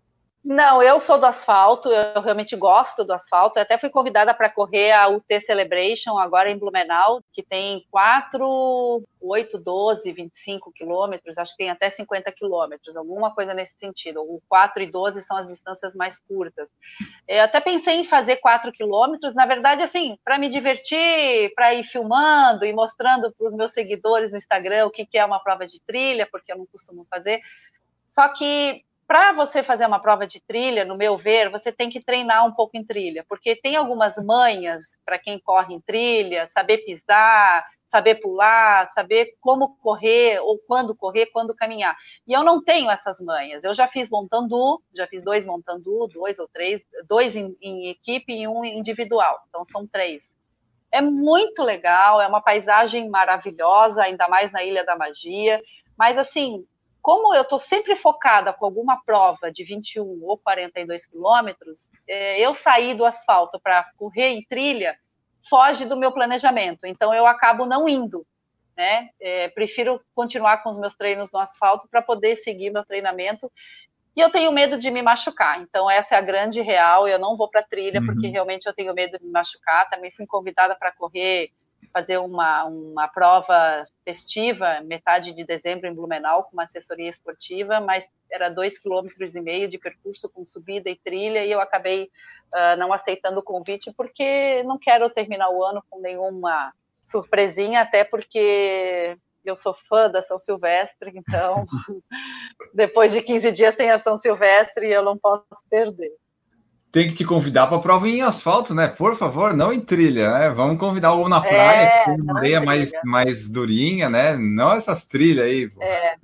Não, eu sou do asfalto, eu realmente gosto do asfalto. Eu até fui convidada para correr a UT Celebration agora em Blumenau, que tem 4, 8, 12, 25 quilômetros, acho que tem até 50 quilômetros, alguma coisa nesse sentido. O 4 e 12 são as distâncias mais curtas. Eu até pensei em fazer 4 quilômetros, na verdade, assim, para me divertir, para ir filmando e mostrando para os meus seguidores no Instagram o que, que é uma prova de trilha, porque eu não costumo fazer. Só que para você fazer uma prova de trilha, no meu ver, você tem que treinar um pouco em trilha, porque tem algumas manhas para quem corre em trilha, saber pisar, saber pular, saber como correr ou quando correr, quando caminhar. E eu não tenho essas manhas. Eu já fiz montandu, já fiz dois montandu, dois ou três, dois em, em equipe e um individual. Então são três. É muito legal, é uma paisagem maravilhosa, ainda mais na Ilha da Magia. Mas assim, como eu estou sempre focada com alguma prova de 21 ou 42 quilômetros, é, eu sair do asfalto para correr em trilha foge do meu planejamento. Então eu acabo não indo. Né? É, prefiro continuar com os meus treinos no asfalto para poder seguir meu treinamento. E eu tenho medo de me machucar. Então essa é a grande real. Eu não vou para trilha uhum. porque realmente eu tenho medo de me machucar. Também fui convidada para correr fazer uma, uma prova festiva, metade de dezembro em Blumenau, com uma assessoria esportiva, mas era dois quilômetros e meio de percurso com subida e trilha, e eu acabei uh, não aceitando o convite, porque não quero terminar o ano com nenhuma surpresinha, até porque eu sou fã da São Silvestre, então depois de 15 dias tem a São Silvestre e eu não posso perder tem que te convidar para prova em asfalto, né? Por favor, não em trilha, né? Vamos convidar ou na praia, é, que tem areia mais, mais durinha, né? Não essas trilhas aí. É.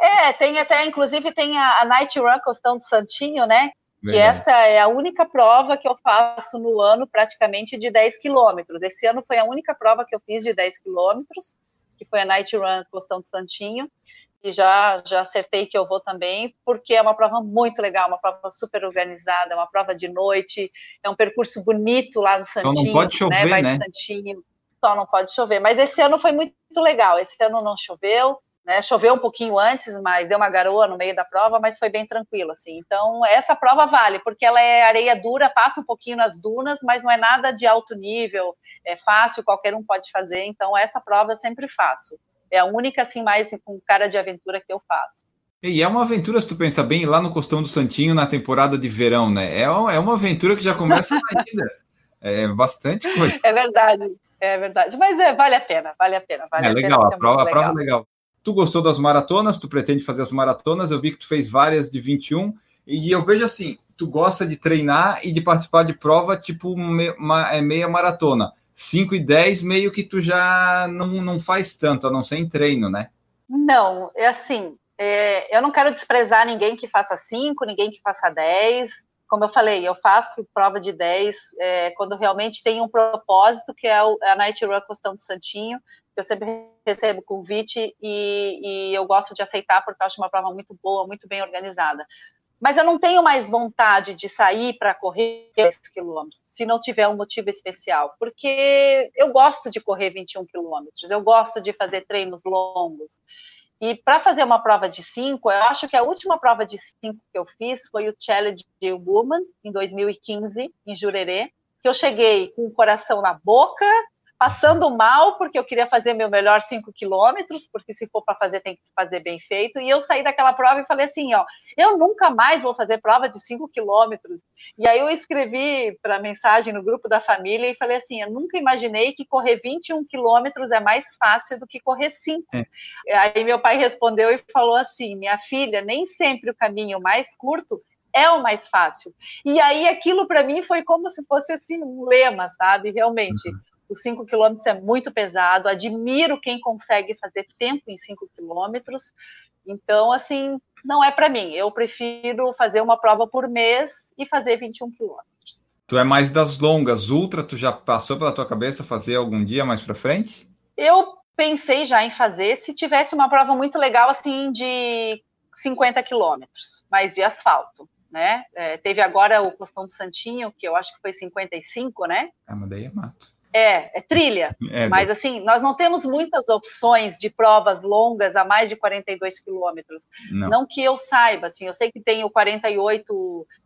é. tem até, inclusive, tem a, a Night Run Costão do Santinho, né? Que essa é a única prova que eu faço no ano, praticamente, de 10 quilômetros. Esse ano foi a única prova que eu fiz de 10 quilômetros, que foi a Night Run Costão do Santinho e já, já acertei que eu vou também, porque é uma prova muito legal, uma prova super organizada, uma prova de noite, é um percurso bonito lá no Santinho. Só não pode chover, né? Vai né? Santinho, só não pode chover. Mas esse ano foi muito legal, esse ano não choveu, né? Choveu um pouquinho antes, mas deu uma garoa no meio da prova, mas foi bem tranquilo, assim. Então, essa prova vale, porque ela é areia dura, passa um pouquinho nas dunas, mas não é nada de alto nível, é fácil, qualquer um pode fazer. Então, essa prova eu sempre faço. É a única, assim, mais com cara de aventura que eu faço. E é uma aventura, se tu pensa bem, lá no Costão do Santinho, na temporada de verão, né? É uma, é uma aventura que já começa na ida. É bastante coisa. É verdade, é verdade. Mas é, vale a pena, vale a pena. Vale é legal, a, pena, a prova, a prova é legal. Tu gostou das maratonas, tu pretende fazer as maratonas, eu vi que tu fez várias de 21, e eu vejo assim, tu gosta de treinar e de participar de prova tipo uma, é meia maratona. 5 e 10 meio que tu já não, não faz tanto, a não ser em treino, né? Não, é assim, é, eu não quero desprezar ninguém que faça 5, ninguém que faça 10. Como eu falei, eu faço prova de 10 é, quando realmente tem um propósito, que é a Night Run Costão do Santinho, que eu sempre recebo convite e, e eu gosto de aceitar porque eu acho uma prova muito boa, muito bem organizada. Mas eu não tenho mais vontade de sair para correr 10 quilômetros, se não tiver um motivo especial, porque eu gosto de correr 21 quilômetros, eu gosto de fazer treinos longos. E para fazer uma prova de 5, eu acho que a última prova de 5 que eu fiz foi o Challenge Woman, em 2015, em Jurerê, que eu cheguei com o coração na boca, passando mal, porque eu queria fazer meu melhor 5 quilômetros, porque se for para fazer, tem que fazer bem feito. E eu saí daquela prova e falei assim: ó, eu nunca mais vou fazer prova de 5 quilômetros. E aí eu escrevi para mensagem no grupo da família e falei assim: eu nunca imaginei que correr 21 quilômetros é mais fácil do que correr 5. É. Aí meu pai respondeu e falou assim: minha filha, nem sempre o caminho mais curto é o mais fácil. E aí aquilo para mim foi como se fosse assim um lema, sabe? Realmente. Uhum os 5 quilômetros é muito pesado, admiro quem consegue fazer tempo em 5 quilômetros. Então, assim, não é para mim. Eu prefiro fazer uma prova por mês e fazer 21 quilômetros. Tu é mais das longas, ultra, tu já passou pela tua cabeça fazer algum dia mais para frente? Eu pensei já em fazer se tivesse uma prova muito legal assim de 50 quilômetros, mas de asfalto né? É, teve agora o Costão do Santinho, que eu acho que foi 55, né? Ah, mas daí é mato. É, é trilha. É, mas, assim, nós não temos muitas opções de provas longas a mais de 42 quilômetros. Não. não que eu saiba, assim, eu sei que tem o 48,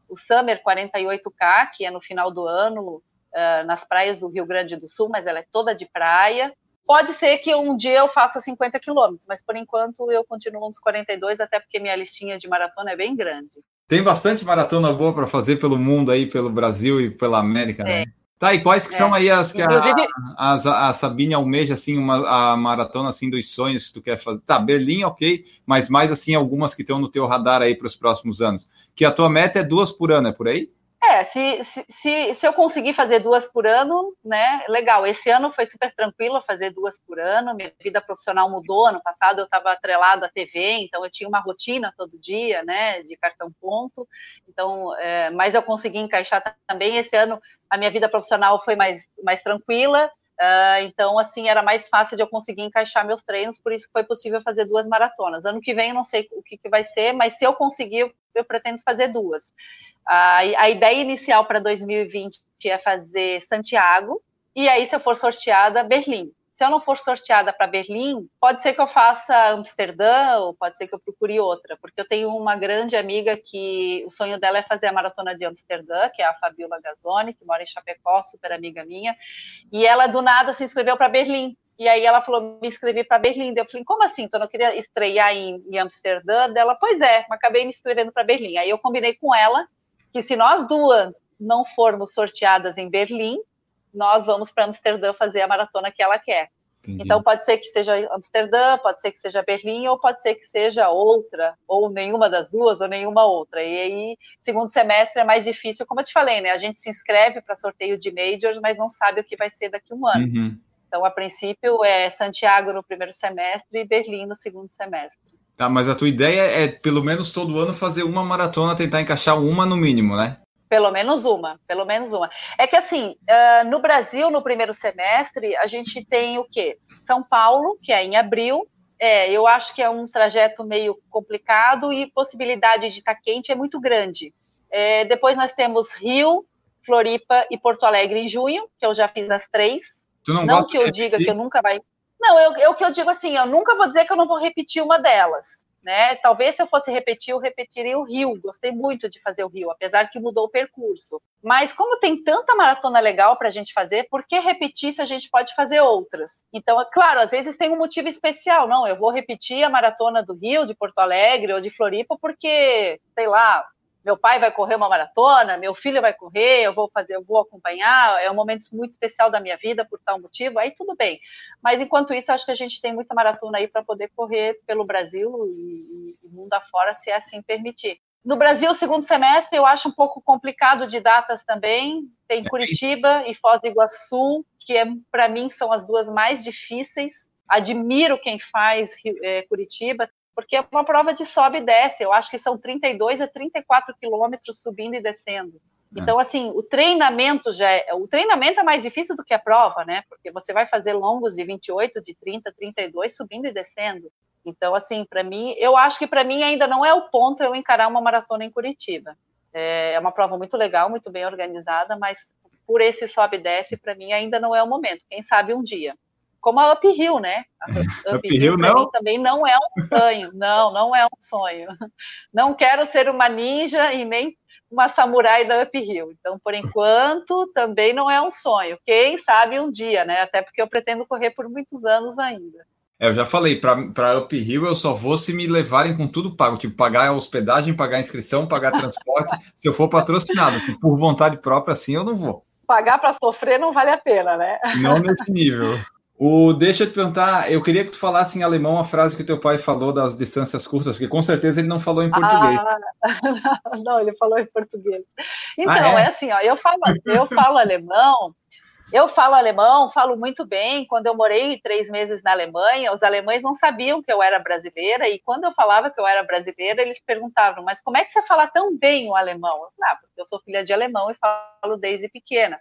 o Summer 48K, que é no final do ano, uh, nas praias do Rio Grande do Sul, mas ela é toda de praia. Pode ser que um dia eu faça 50 quilômetros, mas por enquanto eu continuo nos 42, até porque minha listinha de maratona é bem grande. Tem bastante maratona boa para fazer pelo mundo aí, pelo Brasil e pela América, né? Tá, e quais que é. são aí as que a, a, Sabine almeja, assim, uma, a maratona, assim, dos sonhos que tu quer fazer? Tá, Berlim, ok, mas mais, assim, algumas que estão no teu radar aí para os próximos anos. Que a tua meta é duas por ano, é por aí? É, se, se, se, eu conseguir fazer duas por ano, né, legal. Esse ano foi super tranquilo fazer duas por ano. Minha vida profissional mudou. Ano passado eu estava atrelado à TV, então eu tinha uma rotina todo dia, né, de cartão ponto. Então, é, mas eu consegui encaixar também. Esse ano a minha vida profissional foi mais, mais tranquila. Uh, então, assim, era mais fácil de eu conseguir encaixar meus treinos, por isso que foi possível fazer duas maratonas. Ano que vem não sei o que, que vai ser, mas se eu conseguir, eu pretendo fazer duas. A, a ideia inicial para 2020 é fazer Santiago, e aí, se eu for sorteada, Berlim. Se eu não for sorteada para Berlim, pode ser que eu faça Amsterdã, ou pode ser que eu procure outra, porque eu tenho uma grande amiga que o sonho dela é fazer a maratona de Amsterdã, que é a Fabiola Gazzoni, que mora em Chapecó, super amiga minha, e ela do nada se inscreveu para Berlim. E aí ela falou, me inscrevi para Berlim. Eu falei, como assim? Então eu não queria estrear em, em Amsterdã? Dela, pois é, mas acabei me inscrevendo para Berlim. Aí eu combinei com ela que se nós duas não formos sorteadas em Berlim, nós vamos para Amsterdã fazer a maratona que ela quer. Entendi. Então pode ser que seja Amsterdã, pode ser que seja Berlim, ou pode ser que seja outra, ou nenhuma das duas, ou nenhuma outra. E aí, segundo semestre é mais difícil, como eu te falei, né? A gente se inscreve para sorteio de majors, mas não sabe o que vai ser daqui a um ano. Uhum. Então, a princípio, é Santiago no primeiro semestre e Berlim no segundo semestre. Tá, mas a tua ideia é, pelo menos todo ano, fazer uma maratona, tentar encaixar uma no mínimo, né? Pelo menos uma, pelo menos uma. É que assim, uh, no Brasil, no primeiro semestre, a gente tem o quê? São Paulo, que é em abril. É, eu acho que é um trajeto meio complicado e possibilidade de estar quente é muito grande. É, depois nós temos Rio, Floripa e Porto Alegre em junho, que eu já fiz as três. Tu não, não que eu diga que eu nunca vai. Não, eu, eu que eu digo assim, eu nunca vou dizer que eu não vou repetir uma delas. Né? Talvez se eu fosse repetir, eu repetiria o Rio. Gostei muito de fazer o Rio, apesar que mudou o percurso. Mas como tem tanta maratona legal para a gente fazer, por que repetir se a gente pode fazer outras? Então, é claro, às vezes tem um motivo especial. Não, eu vou repetir a maratona do Rio, de Porto Alegre ou de Floripa, porque, sei lá, meu pai vai correr uma maratona, meu filho vai correr, eu vou fazer, eu vou acompanhar, é um momento muito especial da minha vida por tal motivo, aí tudo bem. Mas enquanto isso, acho que a gente tem muita maratona aí para poder correr pelo Brasil e, e mundo afora, se assim permitir. No Brasil, segundo semestre, eu acho um pouco complicado de datas também. Tem Curitiba e Foz do Iguaçu, que é, para mim são as duas mais difíceis. Admiro quem faz é, Curitiba porque é uma prova de sobe e desce. Eu acho que são 32 a 34 quilômetros subindo e descendo. É. Então, assim, o treinamento já é, o treinamento é mais difícil do que a prova, né? Porque você vai fazer longos de 28, de 30, 32 subindo e descendo. Então, assim, para mim, eu acho que para mim ainda não é o ponto eu encarar uma maratona em Curitiba. É, é uma prova muito legal, muito bem organizada, mas por esse sobe e desce, para mim ainda não é o momento. Quem sabe um dia como a Up Hill, né? A Up, Hill, Hill não? também não é um sonho. Não, não é um sonho. Não quero ser uma ninja e nem uma samurai da Up Hill. Então, por enquanto, também não é um sonho. Quem sabe um dia, né? Até porque eu pretendo correr por muitos anos ainda. É, eu já falei, para Up Hill eu só vou se me levarem com tudo pago, tipo, pagar a hospedagem, pagar a inscrição, pagar transporte, se eu for patrocinado, por vontade própria, assim eu não vou. Pagar para sofrer não vale a pena, né? Não nesse nível. O, deixa eu te perguntar, eu queria que tu falasse em alemão a frase que teu pai falou das distâncias curtas, porque com certeza ele não falou em português. Ah, não, ele falou em português. Então, ah, é? é? assim, ó, eu falo, eu falo alemão, eu falo alemão, falo muito bem. Quando eu morei três meses na Alemanha, os alemães não sabiam que eu era brasileira, e quando eu falava que eu era brasileira, eles perguntavam, mas como é que você fala tão bem o alemão? Eu falei, ah, porque eu sou filha de alemão e falo desde pequena.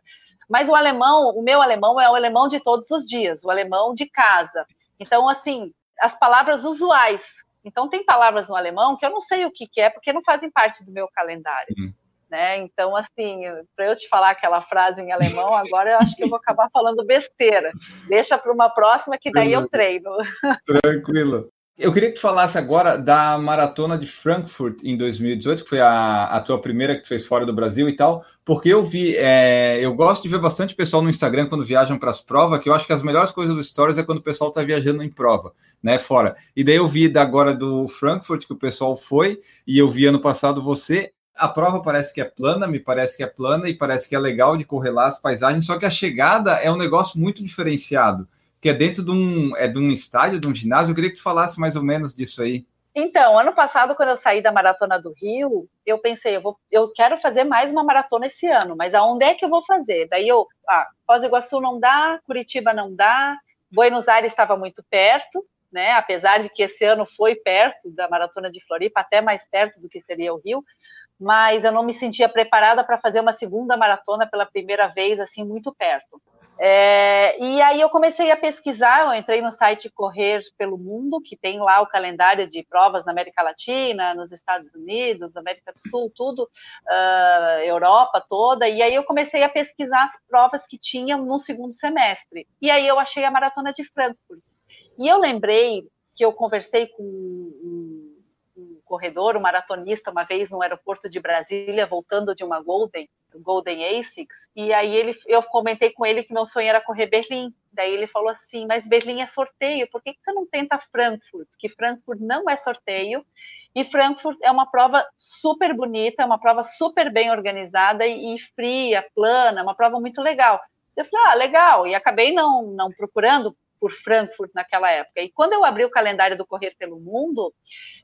Mas o alemão, o meu alemão é o alemão de todos os dias, o alemão de casa. Então, assim, as palavras usuais Então tem palavras no alemão que eu não sei o que, que é, porque não fazem parte do meu calendário. Uhum. Né? Então, assim, para eu te falar aquela frase em alemão, agora eu acho que eu vou acabar falando besteira. Deixa para uma próxima que daí eu treino. Tranquilo. Eu queria que tu falasse agora da maratona de Frankfurt em 2018, que foi a, a tua primeira que tu fez fora do Brasil e tal, porque eu vi, é, eu gosto de ver bastante pessoal no Instagram quando viajam para as provas, que eu acho que as melhores coisas do Stories é quando o pessoal está viajando em prova, né, fora. E daí eu vi da agora do Frankfurt que o pessoal foi, e eu vi ano passado você. A prova parece que é plana, me parece que é plana e parece que é legal de correr lá as paisagens, só que a chegada é um negócio muito diferenciado que é dentro de um, é de um estádio, de um ginásio. Eu queria que tu falasse mais ou menos disso aí. Então, ano passado, quando eu saí da maratona do Rio, eu pensei, eu, vou, eu quero fazer mais uma maratona esse ano, mas aonde é que eu vou fazer? Daí eu, ah, Foz do Iguaçu não dá, Curitiba não dá, Buenos Aires estava muito perto, né? Apesar de que esse ano foi perto da maratona de Floripa, até mais perto do que seria o Rio, mas eu não me sentia preparada para fazer uma segunda maratona pela primeira vez, assim, muito perto. É, e aí eu comecei a pesquisar, eu entrei no site Correr pelo Mundo, que tem lá o calendário de provas na América Latina, nos Estados Unidos, América do Sul, tudo, uh, Europa toda, e aí eu comecei a pesquisar as provas que tinham no segundo semestre. E aí eu achei a Maratona de Frankfurt. E eu lembrei que eu conversei com um corredor, um maratonista, uma vez no aeroporto de Brasília, voltando de uma Golden, Golden Asics, e aí ele, eu comentei com ele que meu sonho era correr Berlim. Daí ele falou assim: Mas Berlim é sorteio, por que, que você não tenta Frankfurt? Que Frankfurt não é sorteio, e Frankfurt é uma prova super bonita, é uma prova super bem organizada e, e fria, plana, uma prova muito legal. Eu falei: Ah, legal, e acabei não, não procurando por Frankfurt naquela época. E quando eu abri o calendário do Correr pelo Mundo,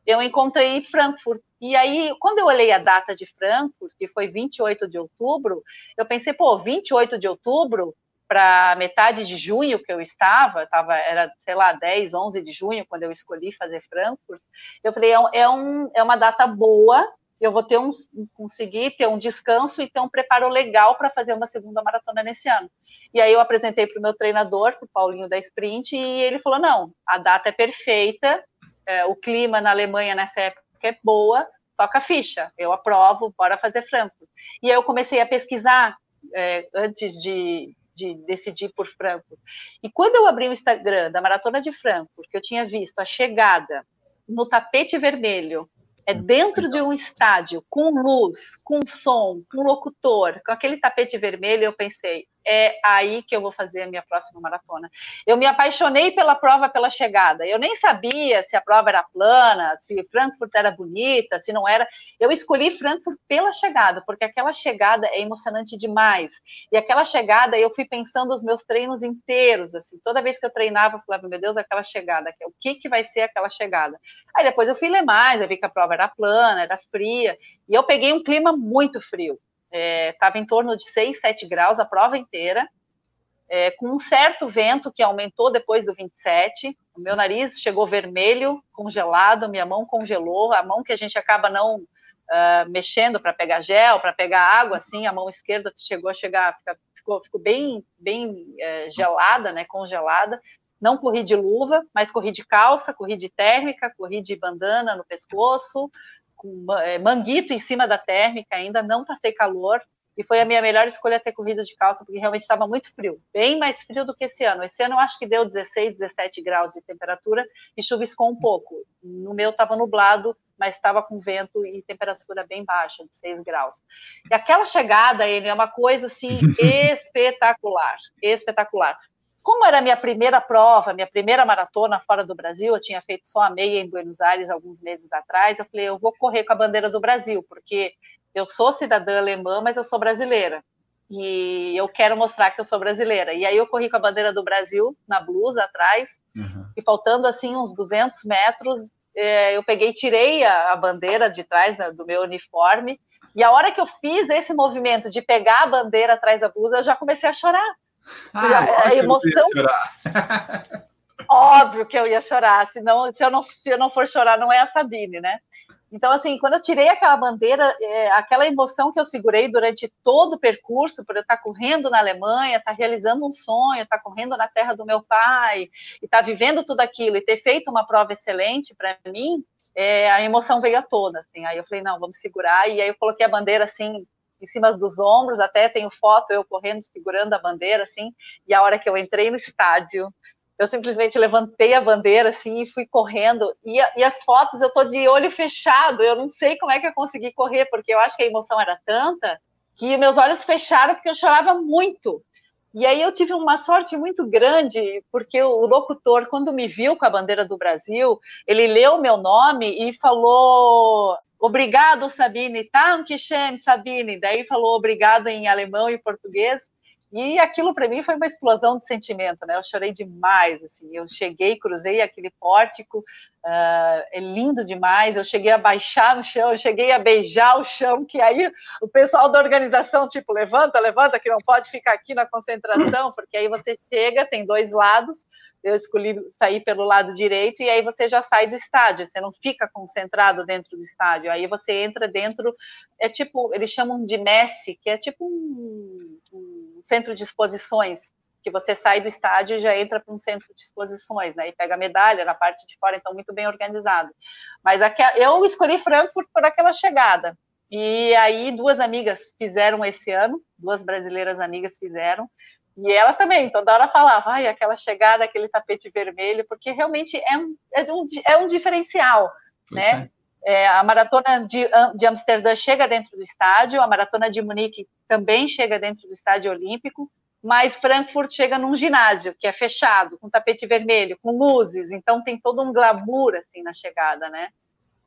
eu encontrei Frankfurt. E aí, quando eu olhei a data de Frankfurt, que foi 28 de outubro, eu pensei, pô, 28 de outubro para metade de junho que eu estava, estava, era, sei lá, 10, 11 de junho, quando eu escolhi fazer Frankfurt, eu falei, é, um, é, é uma data boa eu vou ter um, conseguir ter um descanso e ter um preparo legal para fazer uma segunda maratona nesse ano. E aí eu apresentei para o meu treinador, para o Paulinho da Sprint, e ele falou: não, a data é perfeita, é, o clima na Alemanha nessa época é boa, toca ficha, eu aprovo, bora fazer Frankfurt. E aí eu comecei a pesquisar é, antes de, de decidir por Frankfurt. E quando eu abri o Instagram da Maratona de Frankfurt, que eu tinha visto a chegada no tapete vermelho é dentro de um estádio, com luz, com som, com locutor, com aquele tapete vermelho, eu pensei, é aí que eu vou fazer a minha próxima maratona. Eu me apaixonei pela prova, pela chegada. Eu nem sabia se a prova era plana, se Frankfurt era bonita, se não era. Eu escolhi Frankfurt pela chegada, porque aquela chegada é emocionante demais. E aquela chegada, eu fui pensando os meus treinos inteiros, assim. Toda vez que eu treinava, eu falava, meu Deus, aquela chegada, o que, que vai ser aquela chegada? Aí depois eu fui ler mais, eu vi que a prova era plana, era fria, e eu peguei um clima muito frio estava é, em torno de 6, 7 graus a prova inteira, é, com um certo vento que aumentou depois do 27. O meu nariz chegou vermelho, congelado, minha mão congelou, a mão que a gente acaba não uh, mexendo para pegar gel, para pegar água, assim, a mão esquerda chegou a chegar, ficou, ficou bem, bem é, gelada, né, congelada. Não corri de luva, mas corri de calça, corri de térmica, corri de bandana no pescoço, com é, manguito em cima da térmica, ainda não passei calor, e foi a minha melhor escolha ter corrido de calça, porque realmente estava muito frio, bem mais frio do que esse ano. Esse ano eu acho que deu 16, 17 graus de temperatura e chuviscou um pouco. No meu estava nublado, mas estava com vento e temperatura bem baixa, de 6 graus. E aquela chegada, ele é uma coisa assim espetacular, espetacular. Como era a minha primeira prova, minha primeira maratona fora do Brasil, eu tinha feito só a meia em Buenos Aires alguns meses atrás, eu falei, eu vou correr com a bandeira do Brasil, porque eu sou cidadã alemã, mas eu sou brasileira. E eu quero mostrar que eu sou brasileira. E aí eu corri com a bandeira do Brasil na blusa atrás, uhum. e faltando assim uns 200 metros, é, eu peguei tirei a, a bandeira de trás né, do meu uniforme, e a hora que eu fiz esse movimento de pegar a bandeira atrás da blusa, eu já comecei a chorar ah, a emoção. Óbvio que eu ia chorar, senão, se eu, não, se eu não for chorar, não é a Sabine, né? Então, assim, quando eu tirei aquela bandeira, é, aquela emoção que eu segurei durante todo o percurso, por eu estar correndo na Alemanha, estar realizando um sonho, estar correndo na terra do meu pai, e estar vivendo tudo aquilo, e ter feito uma prova excelente para mim, é, a emoção veio à tona, assim. Aí eu falei, não, vamos segurar. E aí eu coloquei a bandeira, assim, em cima dos ombros, até tenho foto eu correndo, segurando a bandeira, assim. E a hora que eu entrei no estádio, eu simplesmente levantei a bandeira, assim, e fui correndo. E, e as fotos eu tô de olho fechado, eu não sei como é que eu consegui correr, porque eu acho que a emoção era tanta que meus olhos fecharam porque eu chorava muito. E aí eu tive uma sorte muito grande, porque o locutor, quando me viu com a bandeira do Brasil, ele leu meu nome e falou obrigado, Sabine, Dankeschön, Sabine. Daí falou obrigado em alemão e português. E aquilo para mim foi uma explosão de sentimento, né? Eu chorei demais, assim. Eu cheguei, cruzei aquele pórtico, uh, é lindo demais. Eu cheguei a baixar no chão, eu cheguei a beijar o chão, que aí o pessoal da organização tipo levanta, levanta, que não pode ficar aqui na concentração, porque aí você chega, tem dois lados eu escolhi sair pelo lado direito e aí você já sai do estádio, você não fica concentrado dentro do estádio, aí você entra dentro, é tipo, eles chamam de Messi, que é tipo um, centro de exposições, que você sai do estádio e já entra para um centro de exposições, né, e pega a medalha na parte de fora, então muito bem organizado. Mas eu escolhi Frankfurt por aquela chegada, e aí duas amigas fizeram esse ano, duas brasileiras amigas fizeram, e elas também, toda hora falava, ai, aquela chegada, aquele tapete vermelho, porque realmente é um, é um, é um diferencial, pois né? É. É, a maratona de, de Amsterdã chega dentro do estádio, a maratona de Munique também chega dentro do estádio olímpico, mas Frankfurt chega num ginásio que é fechado, com tapete vermelho, com luzes, então tem todo um glamour assim na chegada, né?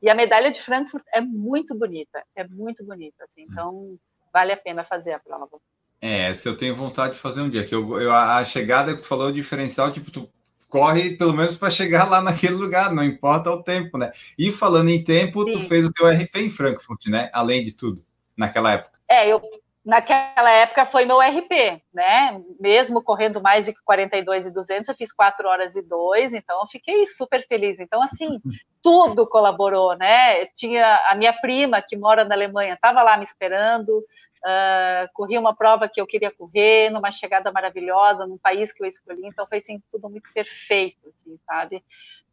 E a medalha de Frankfurt é muito bonita, é muito bonita, assim, então vale a pena fazer a prova. É, se eu tenho vontade de fazer um dia, que eu, eu a chegada que tu falou, o diferencial, tipo, tu corre pelo menos para chegar lá naquele lugar, não importa o tempo, né? E falando em tempo, Sim. tu fez o teu RP em Frankfurt, né? Além de tudo, naquela época. É, eu naquela época foi meu RP, né? Mesmo correndo mais de 42 e 200, eu fiz 4 horas e 2, então eu fiquei super feliz. Então, assim, tudo colaborou, né? Tinha a minha prima, que mora na Alemanha, estava lá me esperando, Uh, corri uma prova que eu queria correr, numa chegada maravilhosa, num país que eu escolhi, então foi assim, tudo muito perfeito, assim, sabe?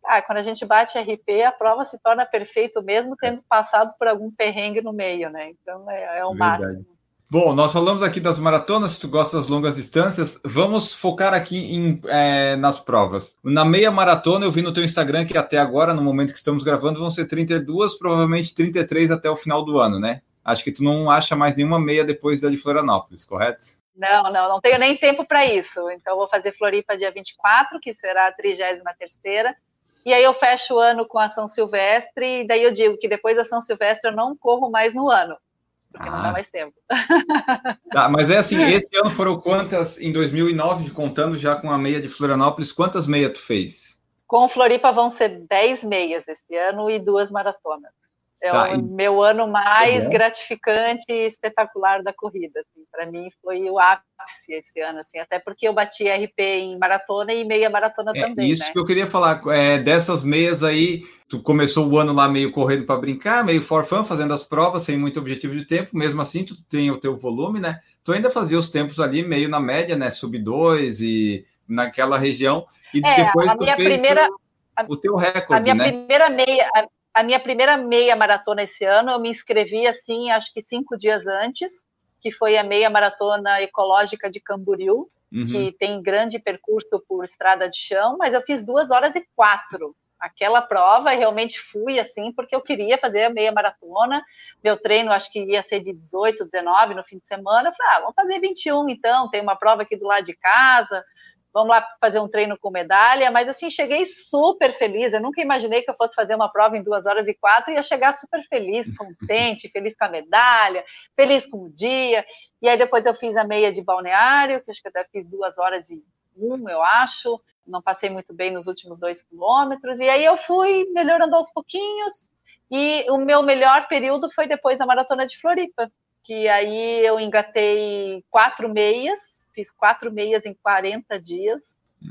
Ah, quando a gente bate RP, a prova se torna perfeito mesmo tendo passado por algum perrengue no meio, né? Então é, é o Verdade. máximo. Bom, nós falamos aqui das maratonas, se tu gosta das longas distâncias, vamos focar aqui em, é, nas provas. Na meia maratona, eu vi no teu Instagram que até agora, no momento que estamos gravando, vão ser 32, provavelmente 33 até o final do ano, né? acho que tu não acha mais nenhuma meia depois da de Florianópolis, correto? Não, não, não tenho nem tempo para isso. Então, vou fazer Floripa dia 24, que será a 33 e aí eu fecho o ano com a São Silvestre, e daí eu digo que depois da São Silvestre eu não corro mais no ano, porque ah. não dá mais tempo. Tá, mas é assim, esse ano foram quantas, em 2009, contando já com a meia de Florianópolis, quantas meias tu fez? Com Floripa vão ser 10 meias esse ano e duas maratonas. É tá, o e... meu ano mais gratificante e espetacular da corrida. Assim. Para mim foi o ápice esse ano, assim, até porque eu bati RP em maratona e meia maratona é, também. Isso né? que eu queria falar. É, dessas meias aí, tu começou o ano lá meio correndo para brincar, meio for fun, fazendo as provas sem muito objetivo de tempo. Mesmo assim, tu tem o teu volume, né? Tu ainda fazia os tempos ali meio na média, né? Sub 2 e naquela região. E é, depois a minha primeira. O teu recorde, a minha né? primeira meia, a minha primeira meia maratona esse ano, eu me inscrevi assim, acho que cinco dias antes, que foi a meia maratona ecológica de Camboriú, uhum. que tem grande percurso por estrada de chão, mas eu fiz duas horas e quatro. Aquela prova realmente fui assim, porque eu queria fazer a meia maratona. Meu treino acho que ia ser de 18, 19 no fim de semana. Eu falei, ah, vamos fazer 21 então, tem uma prova aqui do lado de casa, vamos lá fazer um treino com medalha, mas assim, cheguei super feliz, eu nunca imaginei que eu fosse fazer uma prova em duas horas e quatro, e ia chegar super feliz, contente, feliz com a medalha, feliz com o dia, e aí depois eu fiz a meia de balneário, que acho que até fiz duas horas e um, eu acho, não passei muito bem nos últimos dois quilômetros, e aí eu fui melhorando aos pouquinhos, e o meu melhor período foi depois da Maratona de Floripa, que aí eu engatei quatro meias, fiz quatro meias em 40 dias.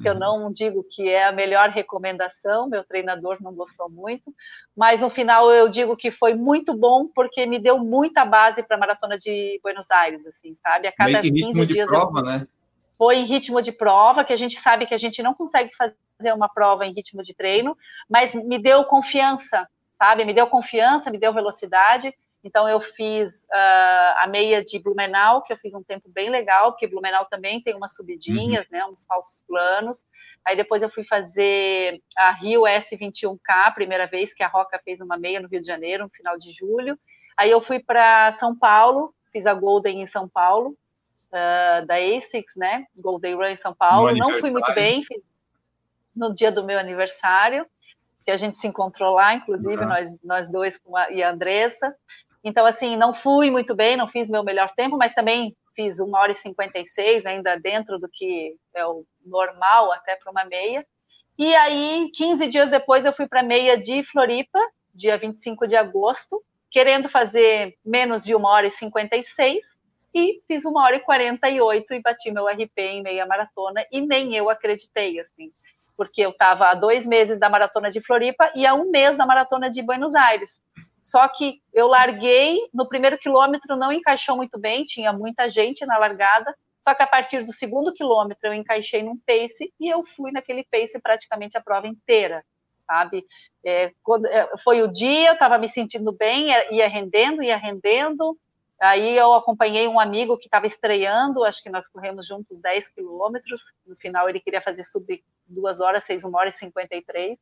eu uhum. não digo que é a melhor recomendação, meu treinador não gostou muito, mas no final eu digo que foi muito bom porque me deu muita base para a maratona de Buenos Aires, assim, sabe? A cada Meio 15 dias prova, eu... né? Foi em ritmo de prova, que a gente sabe que a gente não consegue fazer uma prova em ritmo de treino, mas me deu confiança, sabe? Me deu confiança, me deu velocidade. Então, eu fiz uh, a meia de Blumenau, que eu fiz um tempo bem legal, porque Blumenau também tem umas subidinhas, uhum. né, uns falsos planos. Aí depois eu fui fazer a Rio S21K, primeira vez que a Roca fez uma meia no Rio de Janeiro, no final de julho. Aí eu fui para São Paulo, fiz a Golden em São Paulo, uh, da ASICS, né, Golden Run em São Paulo. Não fui muito bem, no dia do meu aniversário, que a gente se encontrou lá, inclusive, uhum. nós, nós dois com a, e a Andressa. Então, assim, não fui muito bem, não fiz meu melhor tempo, mas também fiz 1 hora e 56, ainda dentro do que é o normal até para uma meia. E aí, 15 dias depois, eu fui para a meia de Floripa, dia 25 de agosto, querendo fazer menos de 1 hora e 56, e fiz 1 hora e 48 e bati meu RP em meia maratona, e nem eu acreditei, assim, porque eu estava há dois meses da maratona de Floripa e há um mês da maratona de Buenos Aires. Só que eu larguei, no primeiro quilômetro não encaixou muito bem, tinha muita gente na largada. Só que a partir do segundo quilômetro eu encaixei num pace e eu fui naquele pace praticamente a prova inteira, sabe? É, quando, é, foi o dia, eu estava me sentindo bem, ia rendendo, ia rendendo. Aí eu acompanhei um amigo que estava estreando, acho que nós corremos juntos 10 quilômetros. No final ele queria fazer sub 2 horas, 6 1 hora e 53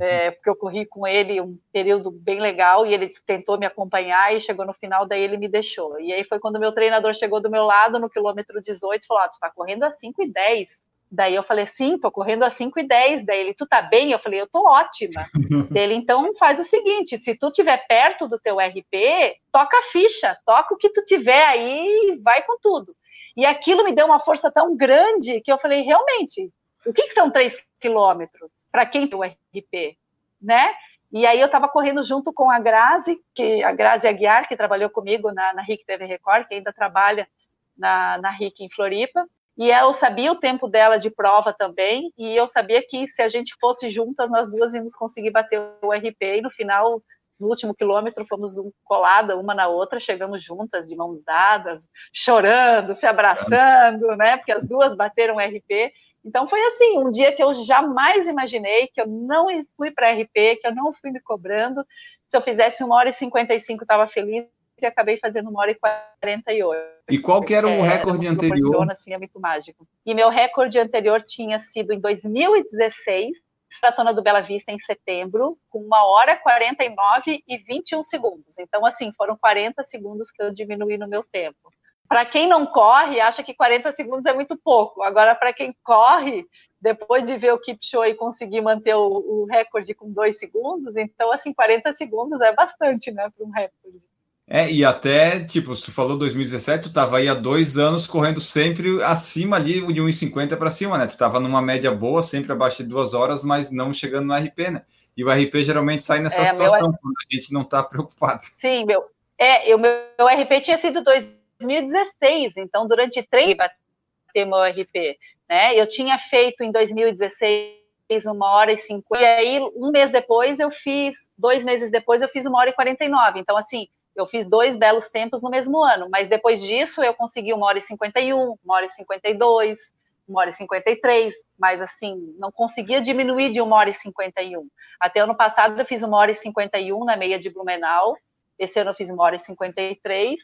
é, porque eu corri com ele um período bem legal e ele tentou me acompanhar e chegou no final, daí ele me deixou. E aí foi quando meu treinador chegou do meu lado no quilômetro 18 e falou: ah, tu tá correndo a 5 e 10. Daí eu falei, sim, tô correndo a 5 e 10. Daí ele, tu tá bem? Eu falei, eu tô ótima. Ele, então faz o seguinte, se tu tiver perto do teu RP, toca a ficha, toca o que tu tiver aí vai com tudo. E aquilo me deu uma força tão grande que eu falei, realmente, o que, que são 3 quilômetros? Para quem tem o RP, né? E aí eu estava correndo junto com a Grazi, que a Grazi Aguiar, que trabalhou comigo na, na RIC TV Record, que ainda trabalha na, na RIC em Floripa, e eu sabia o tempo dela de prova também, e eu sabia que se a gente fosse juntas, nós duas íamos conseguir bater o RP, e no final, no último quilômetro, fomos colada uma na outra, chegamos juntas, de mãos dadas, chorando, se abraçando, né, porque as duas bateram o RP, então foi assim, um dia que eu jamais imaginei, que eu não fui para RP, que eu não fui me cobrando. Se eu fizesse uma hora e 55, estava feliz e acabei fazendo uma hora e 48. E qual que era o recorde anterior? Assim, é muito mágico. E meu recorde anterior tinha sido em 2016, Maratona do Bela Vista em setembro, com uma hora 49 e 21 segundos. Então, assim, foram 40 segundos que eu diminui no meu tempo para quem não corre, acha que 40 segundos é muito pouco. Agora, para quem corre, depois de ver o Kipchoge e conseguir manter o, o, recorde com dois segundos, então, assim, 40 segundos é bastante, né, para um recorde. É, e até, tipo, se tu falou 2017, tu estava aí há dois anos correndo sempre acima ali de 1,50 para cima, né? Tu estava numa média boa, sempre abaixo de duas horas, mas não chegando no RP, né? E o RP geralmente sai nessa é, situação, meu... quando a gente não está preocupado. Sim, meu. É, o meu, meu RP tinha sido dois 2016, então durante três bater meu RP, né? Eu tinha feito em 2016 uma hora e cinquenta, e aí um mês depois eu fiz, dois meses depois eu fiz uma hora e quarenta e nove, então assim, eu fiz dois belos tempos no mesmo ano, mas depois disso eu consegui uma hora e cinquenta e um, uma hora e cinquenta e dois, uma hora e cinquenta e três, mas assim, não conseguia diminuir de uma hora e cinquenta e um. Até ano passado eu fiz uma hora e cinquenta e um na meia de Blumenau, esse ano eu fiz uma hora e cinquenta e três,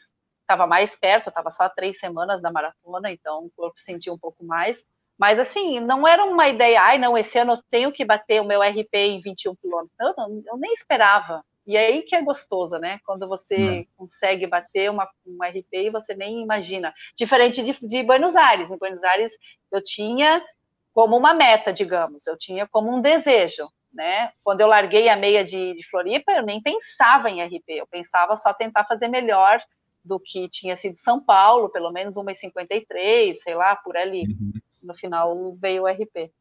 estava mais perto, eu estava só três semanas da maratona, então o corpo sentia um pouco mais. Mas assim, não era uma ideia, ai não, esse ano eu tenho que bater o meu RP em 21 quilômetros. Não, não, eu nem esperava. E aí que é gostoso, né? Quando você é. consegue bater uma, um RP e você nem imagina. Diferente de, de Buenos Aires. Em Buenos Aires eu tinha como uma meta, digamos, eu tinha como um desejo. Né? Quando eu larguei a meia de, de Floripa, eu nem pensava em RP, eu pensava só tentar fazer melhor do que tinha sido São Paulo, pelo menos 1,53, sei lá, por ali. Uhum. No final veio o RP.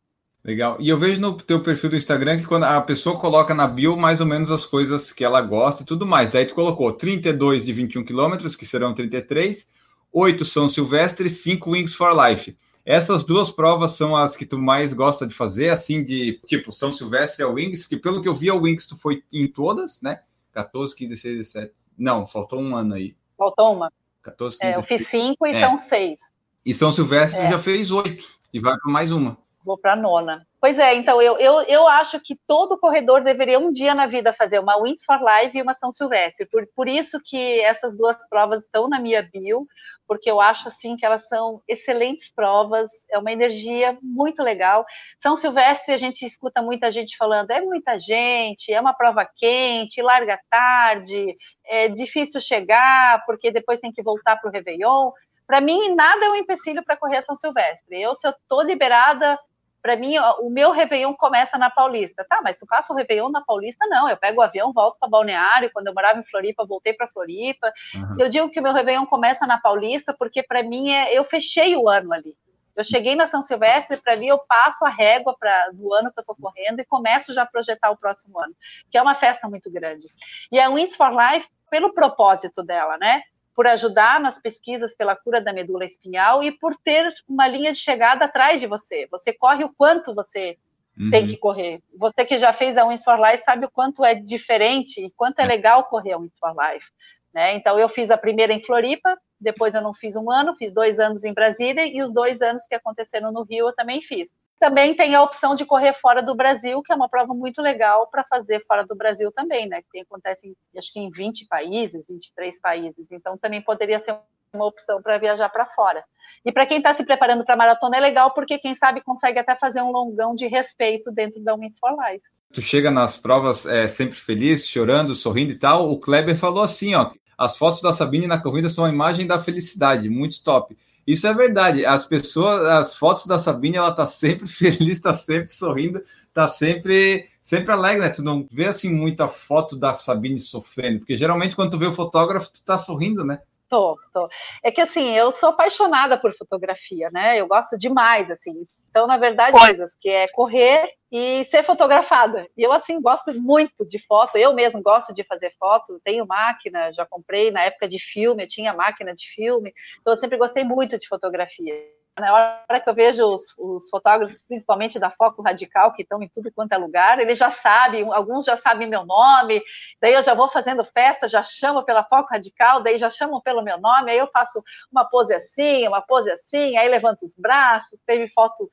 Legal. E eu vejo no teu perfil do Instagram que quando a pessoa coloca na bio mais ou menos as coisas que ela gosta e tudo mais. Daí tu colocou 32 de 21 quilômetros, que serão 33, 8 São Silvestre, 5 Wings for Life. Essas duas provas são as que tu mais gosta de fazer, assim, de tipo São Silvestre e a Wings, porque pelo que eu vi, a Wings tu foi em todas, né? 14, 15, 16, 17. Não, faltou um ano aí. Faltou uma. 14, 15, é, eu fiz cinco e é. são seis. E São Silvestre é. já fez oito e vai para mais uma. Vou para nona. Pois é, então eu, eu, eu acho que todo corredor deveria um dia na vida fazer uma Wings for Live e uma São Silvestre. Por, por isso que essas duas provas estão na minha bio, porque eu acho assim que elas são excelentes provas, é uma energia muito legal. São Silvestre, a gente escuta muita gente falando, é muita gente, é uma prova quente, larga tarde, é difícil chegar, porque depois tem que voltar para o Réveillon. Para mim, nada é um empecilho para correr a São Silvestre. Eu, se eu estou liberada para mim, o meu Réveillon começa na Paulista. Tá, mas tu passa o Réveillon na Paulista? Não, eu pego o avião, volto para Balneário. Quando eu morava em Floripa, voltei para Floripa. Uhum. Eu digo que o meu Réveillon começa na Paulista porque, para mim, é, eu fechei o ano ali. Eu cheguei na São Silvestre, para mim, eu passo a régua pra, do ano que eu estou correndo e começo já a projetar o próximo ano, que é uma festa muito grande. E a Wins for Life, pelo propósito dela, né? Por ajudar nas pesquisas pela cura da medula espinhal e por ter uma linha de chegada atrás de você. Você corre o quanto você uhum. tem que correr. Você que já fez a Wins for Life sabe o quanto é diferente e quanto é, é. legal correr a Wins for Life. Né? Então, eu fiz a primeira em Floripa, depois eu não fiz um ano, fiz dois anos em Brasília e os dois anos que aconteceram no Rio eu também fiz. Também tem a opção de correr fora do Brasil, que é uma prova muito legal para fazer fora do Brasil também, né? Que acontece, em, acho que em 20 países, 23 países. Então, também poderia ser uma opção para viajar para fora. E para quem está se preparando para maratona é legal, porque quem sabe consegue até fazer um longão de respeito dentro da Wings for Life. Tu chega nas provas é, sempre feliz, chorando, sorrindo e tal. O Kleber falou assim, ó, as fotos da Sabine na corrida são a imagem da felicidade, muito top. Isso é verdade. As pessoas, as fotos da Sabine, ela tá sempre feliz, tá sempre sorrindo, tá sempre, sempre alegre, né? Tu não vê assim muita foto da Sabine sofrendo, porque geralmente quando tu vê o fotógrafo, tu tá sorrindo, né? Tô, tô. É que assim, eu sou apaixonada por fotografia, né? Eu gosto demais, assim. Então, na verdade, coisas que é correr e ser fotografada. E eu, assim, gosto muito de foto. Eu mesmo gosto de fazer foto. Tenho máquina, já comprei na época de filme, eu tinha máquina de filme. Então, eu sempre gostei muito de fotografia. Na hora que eu vejo os, os, fotógrafos, principalmente da Foco Radical, que estão em tudo quanto é lugar, eles já sabem, alguns já sabem meu nome, daí eu já vou fazendo festa, já chamo pela Foco Radical, daí já chamam pelo meu nome, aí eu faço uma pose assim, uma pose assim, aí levanto os braços, teve foto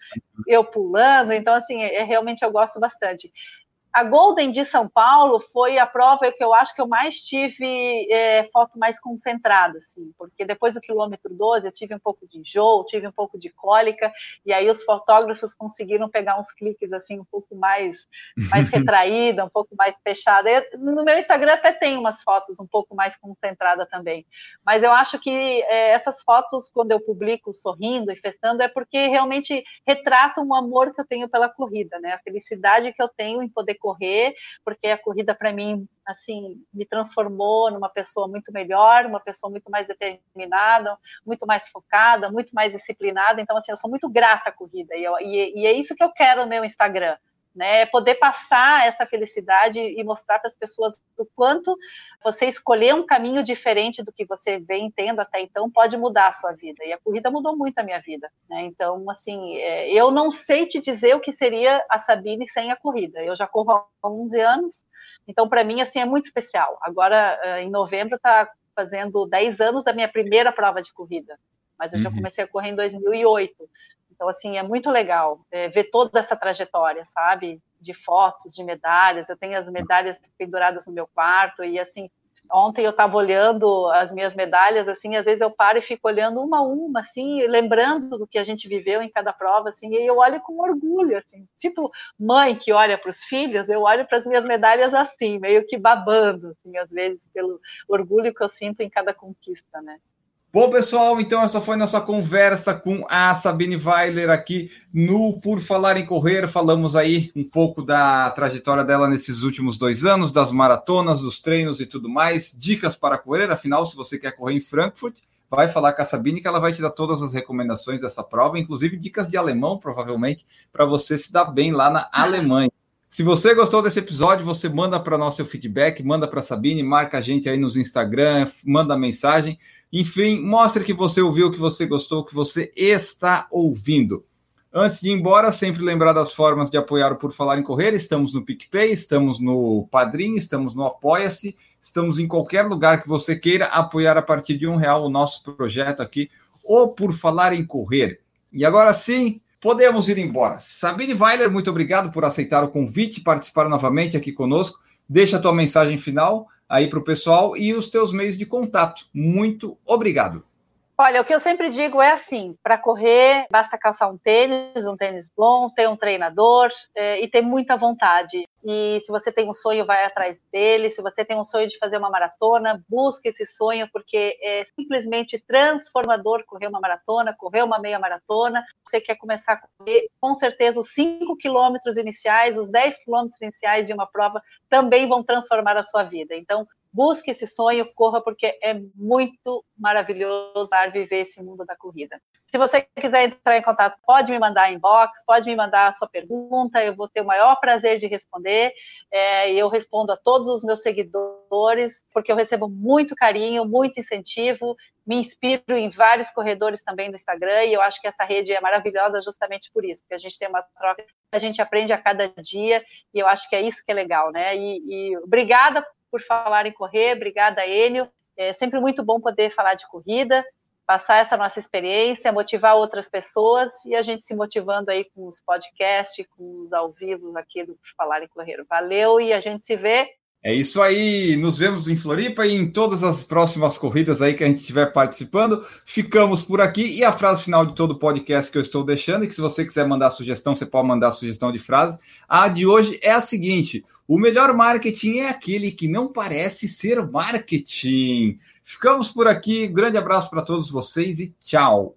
eu pulando, então assim, é, realmente eu gosto bastante a Golden de São Paulo foi a prova que eu acho que eu mais tive é, foto mais concentrada, assim, porque depois do quilômetro 12 eu tive um pouco de enjoo, tive um pouco de cólica, e aí os fotógrafos conseguiram pegar uns cliques assim um pouco mais, mais retraída, um pouco mais fechada. Eu, no meu Instagram até tem umas fotos um pouco mais concentrada também, mas eu acho que é, essas fotos, quando eu publico sorrindo e festando, é porque realmente retratam o amor que eu tenho pela corrida, né? A felicidade que eu tenho em poder correr, porque a corrida para mim assim me transformou numa pessoa muito melhor, uma pessoa muito mais determinada, muito mais focada, muito mais disciplinada. Então assim, eu sou muito grata à corrida e, eu, e, e é isso que eu quero no meu Instagram né? Poder passar essa felicidade e mostrar para as pessoas o quanto você escolher um caminho diferente do que você vem tendo até então pode mudar a sua vida. E a corrida mudou muito a minha vida, né? Então, assim, é, eu não sei te dizer o que seria a Sabine sem a corrida. Eu já corro há 11 anos, então para mim assim é muito especial. Agora, é, em novembro, está fazendo 10 anos da minha primeira prova de corrida. Mas eu uhum. já comecei a correr em 2008. Então, assim, é muito legal é, ver toda essa trajetória, sabe? De fotos, de medalhas. Eu tenho as medalhas penduradas no meu quarto e, assim, ontem eu estava olhando as minhas medalhas, assim, às vezes eu paro e fico olhando uma a uma, assim, lembrando do que a gente viveu em cada prova, assim, e eu olho com orgulho, assim, tipo mãe que olha para os filhos, eu olho para as minhas medalhas assim, meio que babando, assim, às vezes, pelo orgulho que eu sinto em cada conquista, né? Bom, pessoal, então essa foi nossa conversa com a Sabine Weiler aqui no Por Falar em Correr. Falamos aí um pouco da trajetória dela nesses últimos dois anos, das maratonas, dos treinos e tudo mais. Dicas para correr, afinal, se você quer correr em Frankfurt, vai falar com a Sabine que ela vai te dar todas as recomendações dessa prova, inclusive dicas de alemão, provavelmente, para você se dar bem lá na Alemanha. Se você gostou desse episódio, você manda para nós seu feedback, manda para Sabine, marca a gente aí nos Instagram, manda mensagem. Enfim, mostre que você ouviu, que você gostou, que você está ouvindo. Antes de ir embora, sempre lembrar das formas de apoiar o Por Falar em Correr. Estamos no PicPay, estamos no Padrim, estamos no Apoia-se, estamos em qualquer lugar que você queira apoiar a partir de um real o nosso projeto aqui, o Por Falar em Correr. E agora sim, podemos ir embora. Sabine Weiler, muito obrigado por aceitar o convite e participar novamente aqui conosco. Deixa a tua mensagem final aí para o pessoal e os teus meios de contato. Muito obrigado. Olha, o que eu sempre digo é assim: para correr, basta calçar um tênis, um tênis bom, ter um treinador é, e ter muita vontade. E se você tem um sonho, vai atrás dele. Se você tem um sonho de fazer uma maratona, busque esse sonho, porque é simplesmente transformador correr uma maratona, correr uma meia maratona. Você quer começar a correr, com certeza, os 5 quilômetros iniciais, os 10 quilômetros iniciais de uma prova também vão transformar a sua vida. Então, busque esse sonho, corra, porque é muito maravilhoso viver esse mundo da corrida. Se você quiser entrar em contato, pode me mandar inbox, pode me mandar a sua pergunta, eu vou ter o maior prazer de responder. É, e eu respondo a todos os meus seguidores, porque eu recebo muito carinho, muito incentivo, me inspiro em vários corredores também no Instagram, e eu acho que essa rede é maravilhosa justamente por isso, porque a gente tem uma troca, a gente aprende a cada dia, e eu acho que é isso que é legal, né? E, e obrigada por falar em correr, obrigada, Enio. É sempre muito bom poder falar de corrida, passar essa nossa experiência, motivar outras pessoas e a gente se motivando aí com os podcasts, com os ao vivo aqui do Falar em Correr. Valeu e a gente se vê é isso aí, nos vemos em Floripa e em todas as próximas corridas aí que a gente estiver participando. Ficamos por aqui e a frase final de todo o podcast que eu estou deixando, e que se você quiser mandar sugestão, você pode mandar sugestão de frase. A de hoje é a seguinte: o melhor marketing é aquele que não parece ser marketing. Ficamos por aqui, grande abraço para todos vocês e tchau.